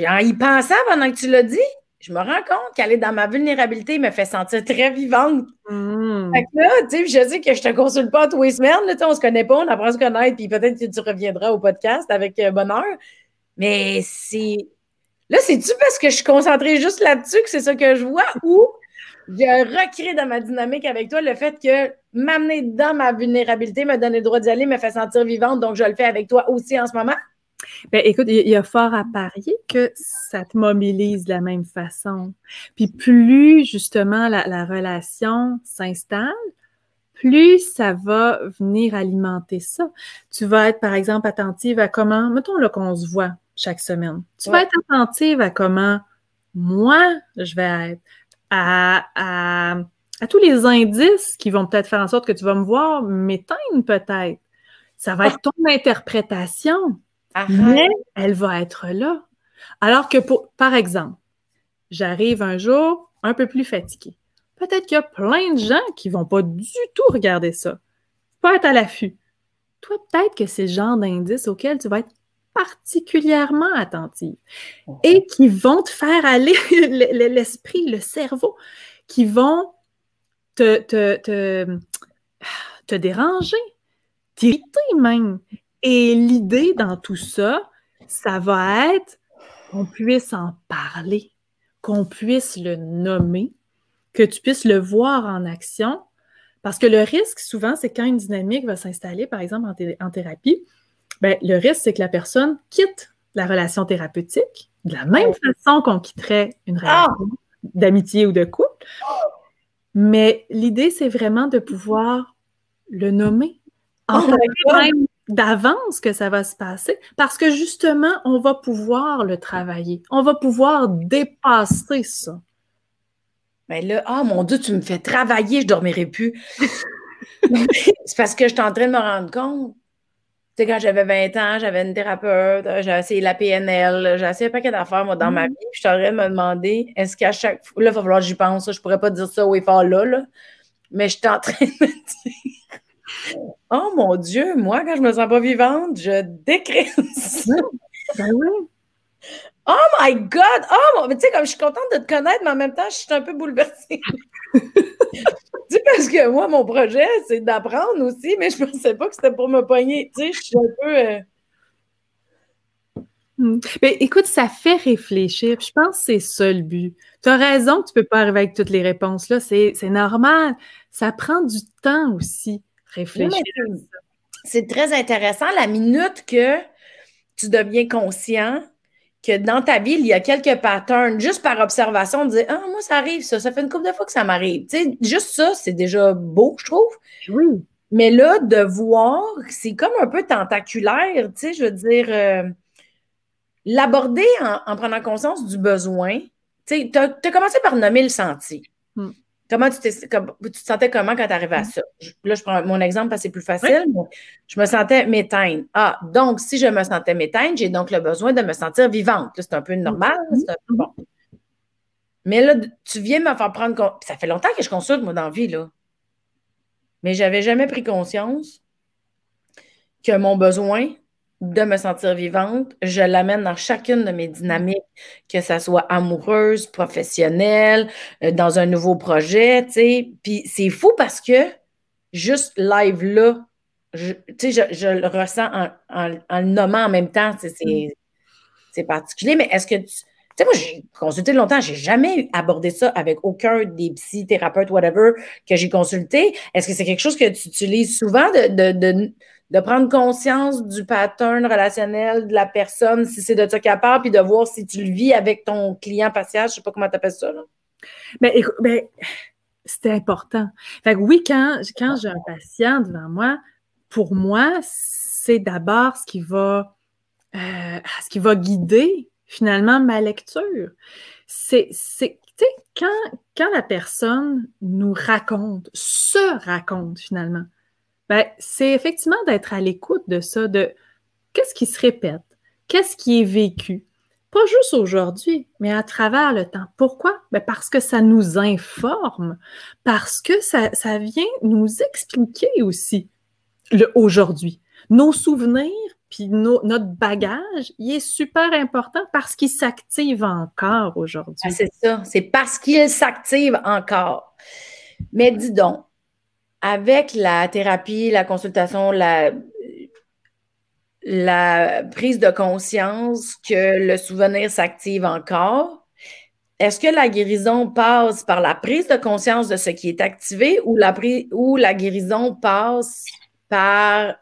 A: En y pensant pendant que tu l'as dit, je me rends compte qu'aller dans ma vulnérabilité me fait sentir très vivante.
B: Mmh.
A: Fait que là, tu sais, je sais que je te consulte pas tous les semaines, là, on se connaît pas, on apprend à se connaître, puis peut-être que tu reviendras au podcast avec euh, bonheur. Mais c'est. Là, c'est-tu parce que je suis concentrée juste là-dessus que c'est ça que je vois ou je recrée dans ma dynamique avec toi le fait que m'amener dans ma vulnérabilité, me donner le droit d'y aller, me fait sentir vivante, donc je le fais avec toi aussi en ce moment?
B: Ben, écoute, il y a fort à parier que ça te mobilise de la même façon. Puis plus justement la, relation s'installe, plus ça va venir alimenter ça. Tu vas être, par exemple, attentive à comment, mettons là qu'on se voit chaque semaine. Tu vas être attentive à comment moi je vais être, à, à, à tous les indices qui vont peut-être faire en sorte que tu vas me voir m'éteindre peut-être. Ça va être ton interprétation mais elle va être là. Alors que, pour, par exemple, j'arrive un jour un peu plus fatiguée. Peut-être qu'il y a plein de gens qui ne vont pas du tout regarder ça. Pas être à l'affût. Toi, peut-être que c'est le genre d'indice auquel tu vas être particulièrement attentive et qui vont te faire aller <laughs> l'esprit, le cerveau, qui vont te, te, te, te déranger, t'irriter même. Et l'idée dans tout ça, ça va être qu'on puisse en parler, qu'on puisse le nommer, que tu puisses le voir en action. Parce que le risque, souvent, c'est quand une dynamique va s'installer, par exemple en, thérapie, ben, le risque, c'est que la personne quitte la relation thérapeutique de la même façon qu'on quitterait une ah! relation d'amitié ou de couple. Mais l'idée, c'est vraiment de pouvoir le nommer. En oh d'avance que ça va se passer parce que justement, on va pouvoir le travailler. On va pouvoir dépasser ça.
A: Mais là, ah mon Dieu, tu me fais travailler, je dormirai plus. <laughs> c'est parce que je suis en train de me rendre compte. Tu sais, quand j'avais 20 ans, j'avais une thérapeute, j'ai essayé la PNL, j'ai essayé un paquet d'affaires, moi, dans ma mm-hmm. vie. Puis je suis en train de me demander, est-ce qu'à chaque fois, là, il va falloir que j'y pense, je pourrais pas dire ça au effort là, là, mais je suis en train de me dire, Oh mon Dieu, moi, quand je me sens pas vivante, je décrète.
B: Ben oui.
A: Oh my God! Oh, tu sais, comme je suis contente de te connaître, mais en même temps, je suis un peu bouleversée. <laughs> tu sais, parce que moi, mon projet, c'est d'apprendre aussi, mais je ne pensais pas que c'était pour me pogner. Tu sais, je suis un peu. Euh,
B: hmm. Mais écoute, ça fait réfléchir. je pense que c'est ça le but. Tu as raison que tu ne peux pas arriver avec toutes les réponses là. C'est normal. Ça prend du temps aussi. Réfléchir.
A: C'est très intéressant la minute que tu deviens conscient que dans ta vie, il y a quelques patterns, juste par observation, de dire Ah, moi, ça arrive, ça, ça fait une couple de fois que ça m'arrive. Tu sais, juste ça, c'est déjà beau, je trouve.
B: Oui.
A: Mais là, de voir, c'est comme un peu tentaculaire, tu sais, je veux dire, euh, l'aborder en, prenant conscience du besoin. Tu sais, tu as, commencé par nommer le senti. Hmm. Comment tu, tu te sentais comment quand tu arrivais à mm. ça? Là, je prends mon exemple parce que c'est plus facile. je me sentais m'éteindre. Ah, donc, si je me sentais m'éteindre, j'ai donc le besoin de me sentir vivante. C'est un peu normal. Mm-hmm. bon. Mais là, tu viens me faire prendre compte. Ça fait longtemps que je consulte, moi, dans la vie, là. Mais je n'avais jamais pris conscience que mon besoin, de me sentir vivante, je l'amène dans chacune de mes dynamiques, que ça soit amoureuse, professionnelle, euh, dans un nouveau projet, tu sais. Puis c'est fou parce que juste live là, tu sais, je, le ressens en, le nommant en même temps, mm. c'est particulier, mais est-ce que tu. Tu sais, moi, j'ai consulté longtemps, j'ai jamais abordé ça avec aucun des psy-thérapeutes, whatever, que j'ai consulté. Est-ce que c'est quelque chose que tu utilises souvent de, de de prendre conscience du pattern relationnel de la personne, si c'est de ça qu'elle puis de voir si tu le vis avec ton client patient, je sais pas comment tu appelles ça. Là.
B: Écoute, ben, c'était important. Fait que oui, quand, quand j'ai un patient devant moi, pour moi, c'est d'abord ce qui va euh, ce qui va guider finalement ma lecture. C'est, c'est quand, quand la personne nous raconte, se raconte finalement, ben, c'est effectivement d'être à l'écoute de ça, de qu'est-ce qui se répète, qu'est-ce qui est vécu, pas juste aujourd'hui, mais à travers le temps. Pourquoi? Ben parce que ça nous informe, parce que ça, ça vient nous expliquer aussi le aujourd'hui. Nos souvenirs, puis notre bagage, il est super important parce qu'il s'active encore aujourd'hui.
A: Ah, c'est ça, c'est parce qu'il s'active encore. Mais dis donc, avec la thérapie, la consultation, la, la prise de conscience que le souvenir s'active encore, est-ce que la guérison passe par la prise de conscience de ce qui est activé ou la, ou la guérison passe par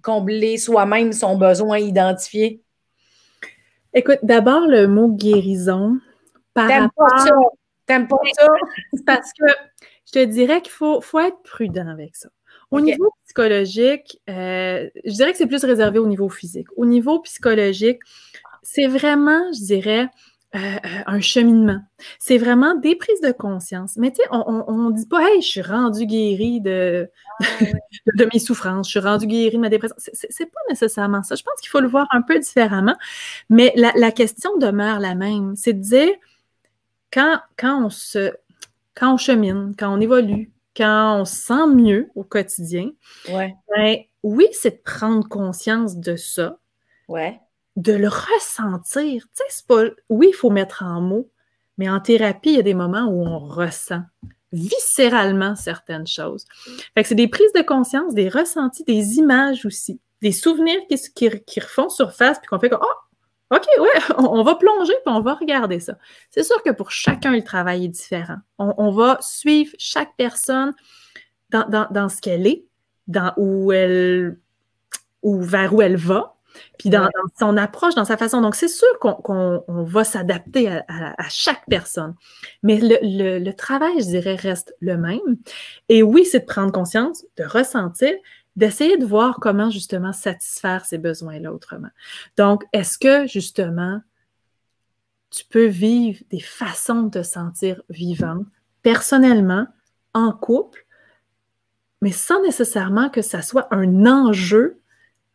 A: combler soi-même son besoin identifié?
B: Écoute, d'abord le mot guérison.
A: T'aimes pas ça? T'aimes pas ça?
B: Parce que je te dirais qu'il faut, faut être prudent avec ça. Au niveau psychologique, euh, je dirais que c'est plus réservé au niveau physique. Au niveau psychologique, c'est vraiment, je dirais, euh, euh, un cheminement. C'est vraiment des prises de conscience. Mais tu sais, on ne dit pas, hey, je suis rendu guéri de, ah <laughs> de, mes souffrances, je suis rendu guéri de ma dépression. C'est pas nécessairement ça. Je pense qu'il faut le voir un peu différemment. Mais la, question demeure la même. C'est de dire, quand, quand, on se, quand on chemine, quand on évolue, quand on se sent mieux au quotidien,
A: ouais.
B: ben, oui, c'est de prendre conscience de ça.
A: Ouais
B: de le ressentir. Tu sais, c'est pas. Oui, il faut mettre en mots, mais en thérapie, il y a des moments où on ressent viscéralement certaines choses. Fait que c'est des prises de conscience, des ressentis, des images aussi, des souvenirs qui, qui, refont surface, puis qu'on fait comme Oh, OK, ouais, <laughs> on, va plonger, puis on va regarder ça. C'est sûr que pour chacun, le travail est différent. On, va suivre chaque personne dans, dans ce qu'elle est, dans où elle, ou vers où elle va, puis dans, son approche, dans sa façon. Donc, c'est sûr qu'on va s'adapter à, chaque personne. Mais le, travail, je dirais, reste le même. Et oui, c'est de prendre conscience, de ressentir, d'essayer de voir comment justement satisfaire ces besoins-là autrement. Donc, est-ce que justement, tu peux vivre des façons de te sentir vivante personnellement, en couple, mais sans nécessairement que ça soit un enjeu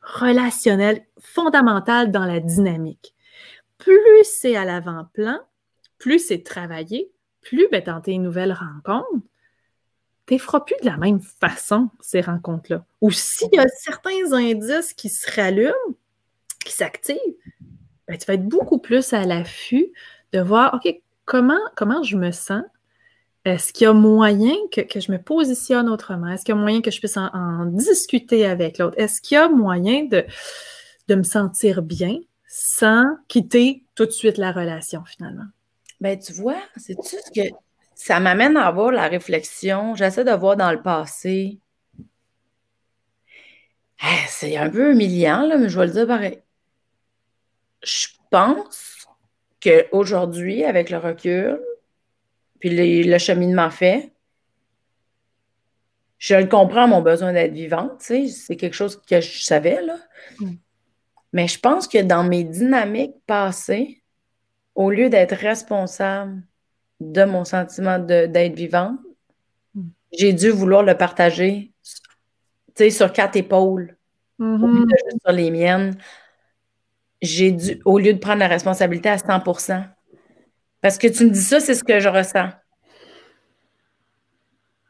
B: relationnel fondamental dans la dynamique? Plus c'est à l'avant-plan, plus c'est travaillé, plus ben, dans tes nouvelles rencontres, tu ne feras plus de la même façon ces rencontres-là. Ou s'il y a certains indices qui se rallument, qui s'activent, ben, tu vas être beaucoup plus à l'affût de voir, OK, comment, je me sens? Est-ce qu'il y a moyen que, je me positionne autrement? Est-ce qu'il y a moyen que je puisse en, discuter avec l'autre? Est-ce qu'il y a moyen de, de me sentir bien sans quitter tout de suite la relation finalement?
A: Ben, tu vois, c'est tout ce que ça m'amène à avoir la réflexion. J'essaie de voir dans le passé. Ah, c'est un peu humiliant, là, mais je vais le dire pareil. Je pense qu'aujourd'hui, avec le recul, puis le, cheminement fait. Je le comprends, mon besoin d'être vivante, c'est quelque chose que je savais, là. Mm. Mais je pense que dans mes dynamiques passées, au lieu d'être responsable de mon sentiment d'être vivante, mm. j'ai dû vouloir le partager, tu sais, sur quatre épaules, au lieu de mm-hmm. sur les miennes. J'ai dû, au lieu de prendre la responsabilité à 100% parce que tu me dis ça, c'est ce que je ressens.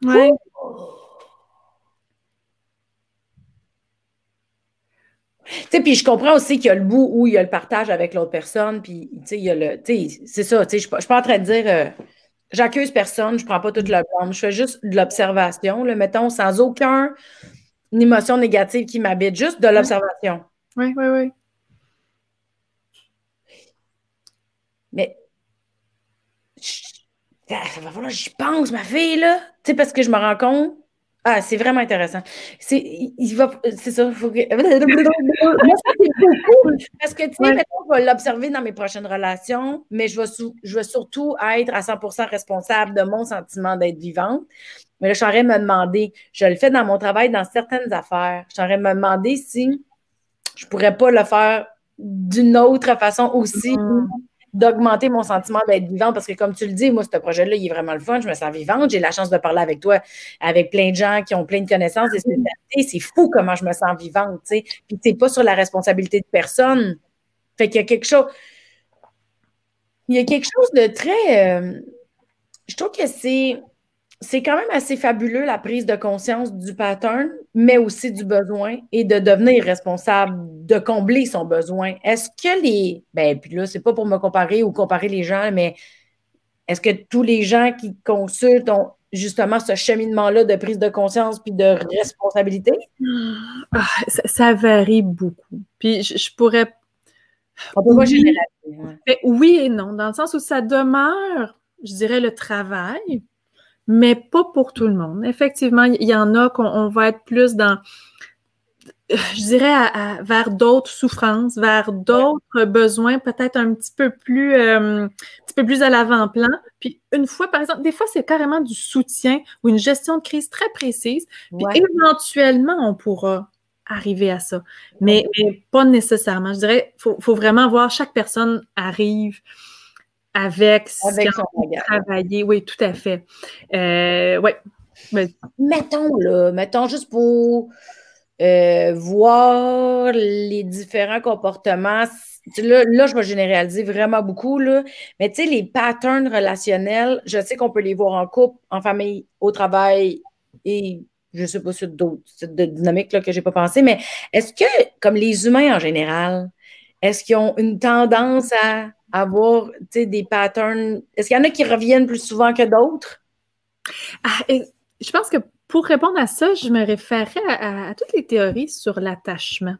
B: Oui.
A: Tu puis je comprends aussi qu'il y a le bout où il y a le partage avec l'autre personne, puis, il y a le, c'est ça, je ne suis pas en train de dire, euh, j'accuse personne, je ne prends pas toute la blâme, je fais juste de l'observation, le mettons, sans aucune émotion négative qui m'habite, juste de l'observation.
B: Oui, oui, oui.
A: Mais ça va falloir j'y pense, ma fille, là. Tu sais, parce que je me rends compte. Ah, c'est vraiment intéressant. C'est, il va, c'est ça, faut que. <laughs> Parce que, tu sais, maintenant, je vais l'observer dans mes prochaines relations, mais je vais, je vais surtout être à 100% responsable de mon sentiment d'être vivante. Mais là, je suis en train de me demander, je le fais dans mon travail, dans certaines affaires. Je suis en train de me demander si je pourrais pas le faire d'une autre façon aussi. Mm d'augmenter mon sentiment d'être vivante parce que, comme tu le dis, moi, ce projet-là, il est vraiment le fun. Je me sens vivante. J'ai la chance de parler avec toi, avec plein de gens qui ont plein de connaissances et. C'est fou comment je me sens vivante, tu sais. Puis, t'es pas sur la responsabilité de personne. Fait qu'il y a quelque chose. Il y a quelque chose de très. Euh, je trouve que c'est. C'est quand même assez fabuleux la prise de conscience du pattern, mais aussi du besoin et de devenir responsable, de combler son besoin. Est-ce que les. Ben, puis là, c'est pas pour me comparer ou comparer les gens, mais est-ce que tous les gens qui consultent ont justement ce cheminement-là de prise de conscience puis de responsabilité?
B: Ah, ça, varie beaucoup. Puis je, pourrais.
A: On peut pas généraliser.
B: Oui et non, dans le sens où ça demeure, je dirais, le travail, mais pas pour tout le monde. Effectivement, il y en a qu'on va être plus dans je dirais, vers d'autres souffrances, vers d'autres besoins, peut-être un petit peu plus, euh, un petit peu plus à l'avant-plan. Puis une fois, par exemple, des fois, c'est carrément du soutien ou une gestion de crise très précise. Puis éventuellement, on pourra arriver à ça. Mais, pas nécessairement. Je dirais, il faut, vraiment voir chaque personne arrive avec,
A: avec son
B: travailler. Oui, tout à fait. Euh, oui.
A: Mettons, là, mettons juste pour euh, voir les différents comportements. Là, là, je vais généraliser vraiment beaucoup, là. mais tu sais, les patterns relationnels, je sais qu'on peut les voir en couple, en famille, au travail et je ne sais pas sur d'autres dynamiques là, que je n'ai pas pensé, mais est-ce que, comme les humains en général, est-ce qu'ils ont une tendance à avoir des patterns? Est-ce qu'il y en a qui reviennent plus souvent que d'autres?
B: Ah, je pense que pour répondre à ça, je me référais à, toutes les théories sur l'attachement.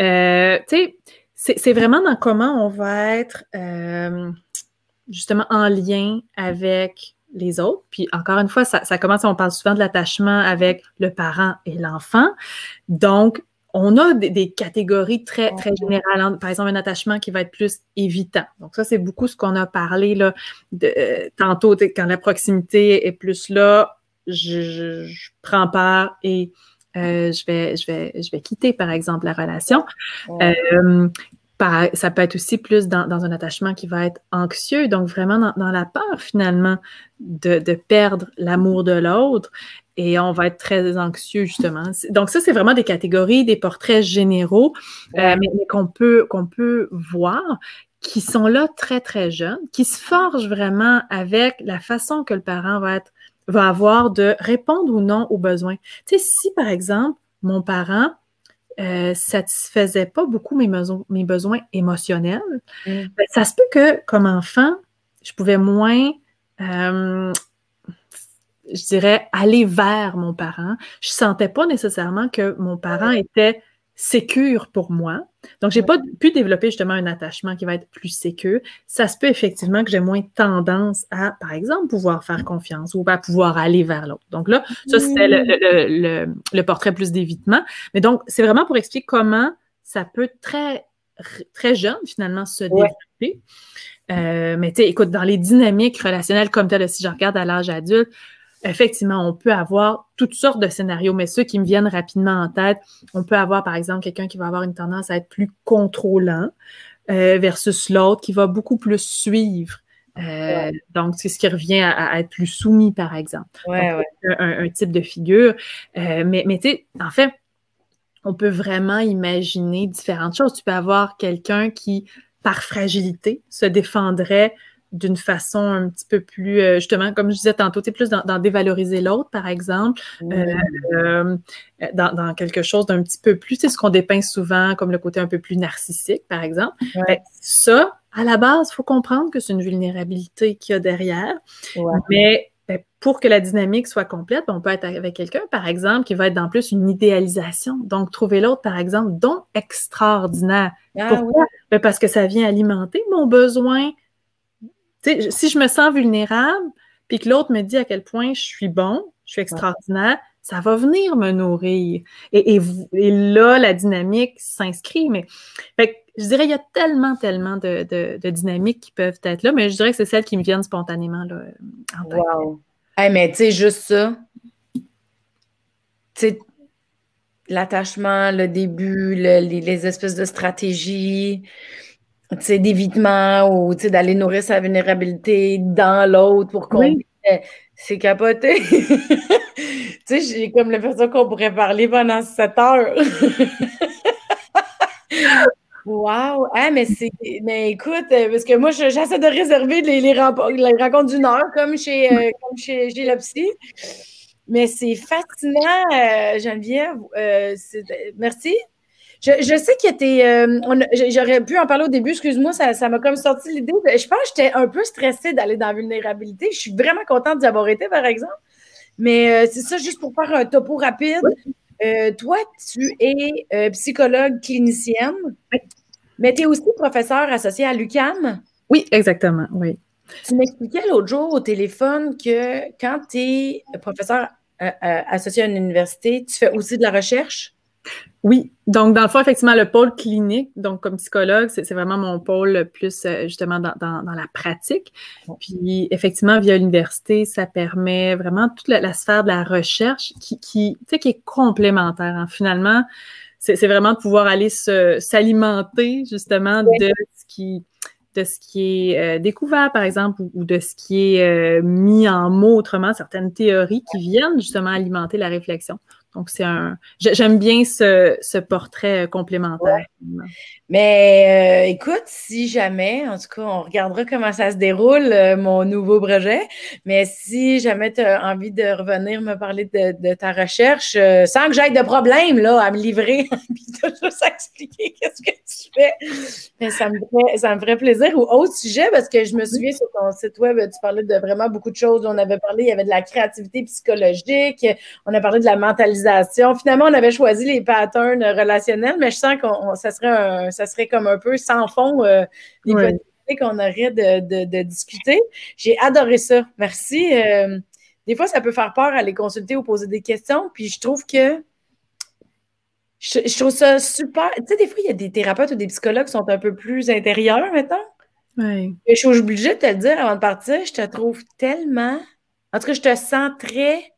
B: Euh, c'est vraiment dans comment on va être euh, justement en lien avec les autres. Puis encore une fois, ça, commence, on parle souvent de l'attachement avec le parent et l'enfant. Donc, on a des, catégories très, très générales. Par exemple, un attachement qui va être plus évitant. Donc, ça, c'est beaucoup ce qu'on a parlé là, de, euh, tantôt, quand la proximité est plus là, je, prends part et euh, je, vais, je, vais, je vais quitter, par exemple, la relation. Euh, ça peut être aussi plus dans, un attachement qui va être anxieux, donc vraiment dans, la peur finalement de, perdre l'amour de l'autre et on va être très anxieux justement. Donc ça, c'est vraiment des catégories, des portraits généraux, euh, mais, qu'on peut, qu'on peut voir qui sont là très, très jeunes, qui se forgent vraiment avec la façon que le parent va être va avoir de répondre ou non aux besoins. Tu sais, si par exemple, mon parent euh, satisfaisait pas beaucoup mes, mes besoins émotionnels, mm. ben, ça se peut que comme enfant, je pouvais moins, euh, je dirais, aller vers mon parent. Je sentais pas nécessairement que mon parent était sécure pour moi. Donc, j'ai pas pu développer justement un attachement qui va être plus sécure. Ça se peut effectivement que j'ai moins tendance à, par exemple, pouvoir faire confiance ou à pouvoir aller vers l'autre. Donc là, ça, c'était le, portrait plus d'évitement. Mais donc, c'est vraiment pour expliquer comment ça peut très, très jeune, finalement, se développer. Euh, mais tu sais, écoute, dans les dynamiques relationnelles comme tel, si je regarde à l'âge adulte, effectivement, on peut avoir toutes sortes de scénarios, mais ceux qui me viennent rapidement en tête, on peut avoir, par exemple, quelqu'un qui va avoir une tendance à être plus contrôlant euh, versus l'autre qui va beaucoup plus suivre. Euh, donc, c'est ce qui revient à, être plus soumis, par exemple. Un, type de figure. Euh, mais mais tu sais, en fait, on peut vraiment imaginer différentes choses. Tu peux avoir quelqu'un qui, par fragilité, se défendrait d'une façon un petit peu plus, euh, justement, comme je disais tantôt, tu plus dans, dévaloriser l'autre, par exemple, euh, euh, dans, quelque chose d'un petit peu plus, c'est ce qu'on dépeint souvent comme le côté un peu plus narcissique, par exemple. Ben, ça, à la base, il faut comprendre que c'est une vulnérabilité qu'il y a derrière, mais ben, pour que la dynamique soit complète, ben, on peut être avec quelqu'un, par exemple, qui va être dans plus une idéalisation. Donc, trouver l'autre, par exemple, dont extraordinaire. Ah Pourquoi? parce que ça vient alimenter mon besoin si je me sens vulnérable, puis que l'autre me dit à quel point je suis bon, je suis extraordinaire, ça va venir me nourrir. Et, là, la dynamique s'inscrit. Mais je dirais, il y a tellement, tellement de, dynamiques qui peuvent être là, mais je dirais que c'est celles qui me viennent spontanément là,
A: en wow. mais tu sais, juste ça. Tu sais, l'attachement, le début, les, espèces de stratégies, d'évitement ou d'aller nourrir sa vulnérabilité dans l'autre pour qu'on. C'est capoté. <laughs> tu sais, j'ai comme l'impression qu'on pourrait parler pendant sept heures. <laughs> Wow! Ah, mais c'est. Mais écoute, euh, parce que moi, j'essaie de réserver les, les, rencontres d'une heure, comme chez, euh, comme chez, chez le psy. Mais c'est fascinant, euh, Geneviève. merci. Je, je, sais que tu J'aurais pu en parler au début, excuse-moi, ça m'a comme sorti l'idée. Je pense que j'étais un peu stressée d'aller dans la vulnérabilité. Je suis vraiment contente d'y avoir été, par exemple. Mais c'est ça, juste pour faire un topo rapide. Euh, toi, tu es euh, psychologue clinicienne, mais tu es aussi professeur associé à l'UCAM.
B: Oui, exactement, oui.
A: Tu m'expliquais l'autre jour au téléphone que quand tu es professeur euh, associé à une université, tu fais aussi de la recherche?
B: Oui, donc dans le fond, effectivement, le pôle clinique, donc comme psychologue, c'est vraiment mon pôle plus euh, justement dans, la pratique. Puis effectivement, via l'université, ça permet vraiment toute la, sphère de la recherche qui, qui, qui est complémentaire. Hein. Finalement, c'est vraiment de pouvoir aller s'alimenter justement de ce qui de ce qui est euh, découvert, par exemple, ou, de ce qui est euh, mis en mots autrement, certaines théories qui viennent justement alimenter la réflexion. Donc, c'est un. J'aime bien ce, portrait euh, complémentaire.
A: Mais euh, écoute, si jamais, en tout cas, on regardera comment ça se déroule, euh, mon nouveau projet. Mais si jamais tu as envie de revenir me parler de, ta recherche, sans que j'aille de problème là, à me livrer, <laughs> puis juste à expliquer qu'est-ce que tu fais, mais ça me, ferait, ça me ferait plaisir. Ou autre sujet, parce que je me souviens sur ton site web, tu parlais de vraiment beaucoup de choses. On avait parlé, il y avait de la créativité psychologique, on a parlé de la mentalisation Finalement, on avait choisi les patterns relationnels, mais je sens que ça serait ça serait comme un peu sans fond euh, des possibilités qu'on aurait de, discuter. J'ai adoré ça. Merci. Euh, des fois, ça peut faire peur à les consulter ou poser des questions, puis je trouve que je, trouve ça super. Tu sais, des fois, il y a des thérapeutes ou des psychologues qui sont un peu plus intérieurs maintenant.
B: Oui.
A: je suis obligée de te le dire avant de partir, je te trouve tellement. En tout cas, je te sens très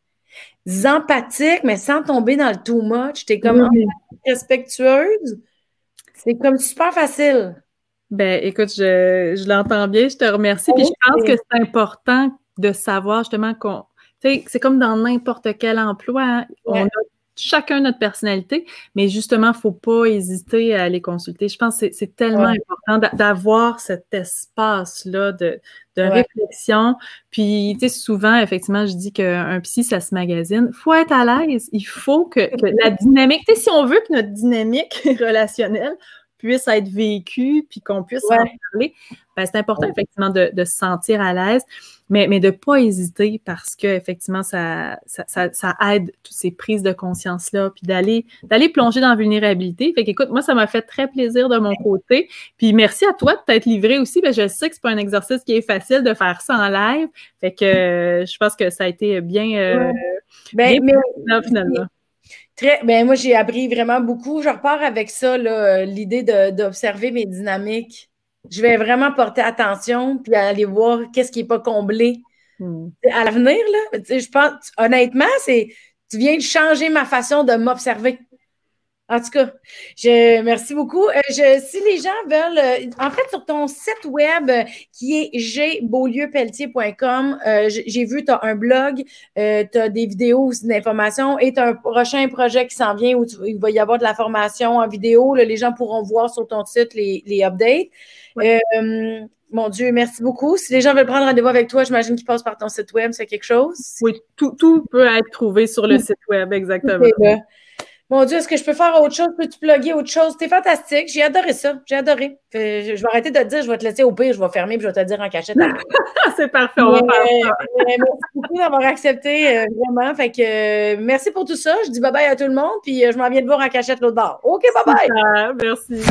A: empathique, mais sans tomber dans le too much. T'es comme respectueuse. C'est comme super facile.
B: Ben, écoute, je, l'entends bien, je te remercie. Puis je pense que c'est important de savoir justement qu'on. Tu sais, c'est comme dans n'importe quel emploi. Hein. On a chacun notre personnalité, mais justement, il ne faut pas hésiter à aller consulter. Je pense que c'est tellement important d'avoir cet espace-là de, réflexion. Puis, tu sais, souvent, effectivement, je dis qu'un psy, ça se magazine. Il faut être à l'aise. Il faut que, la dynamique, tu sais, si on veut que notre dynamique <laughs> relationnelle puisse être vécue, puis qu'on puisse en parler, ben, c'est important, effectivement, de, se sentir à l'aise mais, mais de ne pas hésiter parce que effectivement, ça, ça, ça, aide toutes ces prises de conscience-là, puis d'aller, d'aller plonger dans la vulnérabilité. Fait qu'écoute, moi, ça m'a fait très plaisir de mon côté. Puis merci à toi de t'être livré aussi. Ben, je sais que c'est pas un exercice qui est facile de faire ça en live. Fait que euh, je pense que ça a été bien, euh,
A: ben, mais, finalement. Très, ben moi, j'ai appris vraiment beaucoup. Je repars avec ça, l'idée d'observer mes dynamiques je vais vraiment porter attention puis aller voir qu'est-ce qui n'est pas comblé. Hmm. À l'avenir, là, je pense, honnêtement, c'est tu viens de changer ma façon de m'observer. En tout cas, je merci beaucoup. Euh, je, si les gens veulent, euh, en fait, sur ton site web euh, qui est gbeaulieu-pelletier.com, j'ai vu, tu as un blog, tu as des vidéos d'informations et tu as un prochain projet qui s'en vient où il va y avoir de la formation en vidéo. les gens pourront voir sur ton site les, les updates. mon Dieu, merci beaucoup. Si les gens veulent prendre rendez-vous avec toi, j'imagine qu'ils passent par ton site web, c'est quelque chose?
B: Oui, tout, tout, peut être trouvé sur le site web, exactement.
A: Mon Dieu, est-ce que je peux faire autre chose? Peux-tu plugger autre chose? C'était fantastique. J'ai adoré ça. J'ai adoré. Je vais arrêter de te dire, je vais te laisser au pire, je vais fermer et je vais te dire en cachette. <laughs>
B: c'est parfait, on va faire ça.
A: merci beaucoup d'avoir accepté, euh, vraiment. Fait que euh, merci pour tout ça. Je dis bye bye à tout le monde, puis euh, je m'en viens de voir en cachette l'autre bord. OK, bye bye.
B: merci.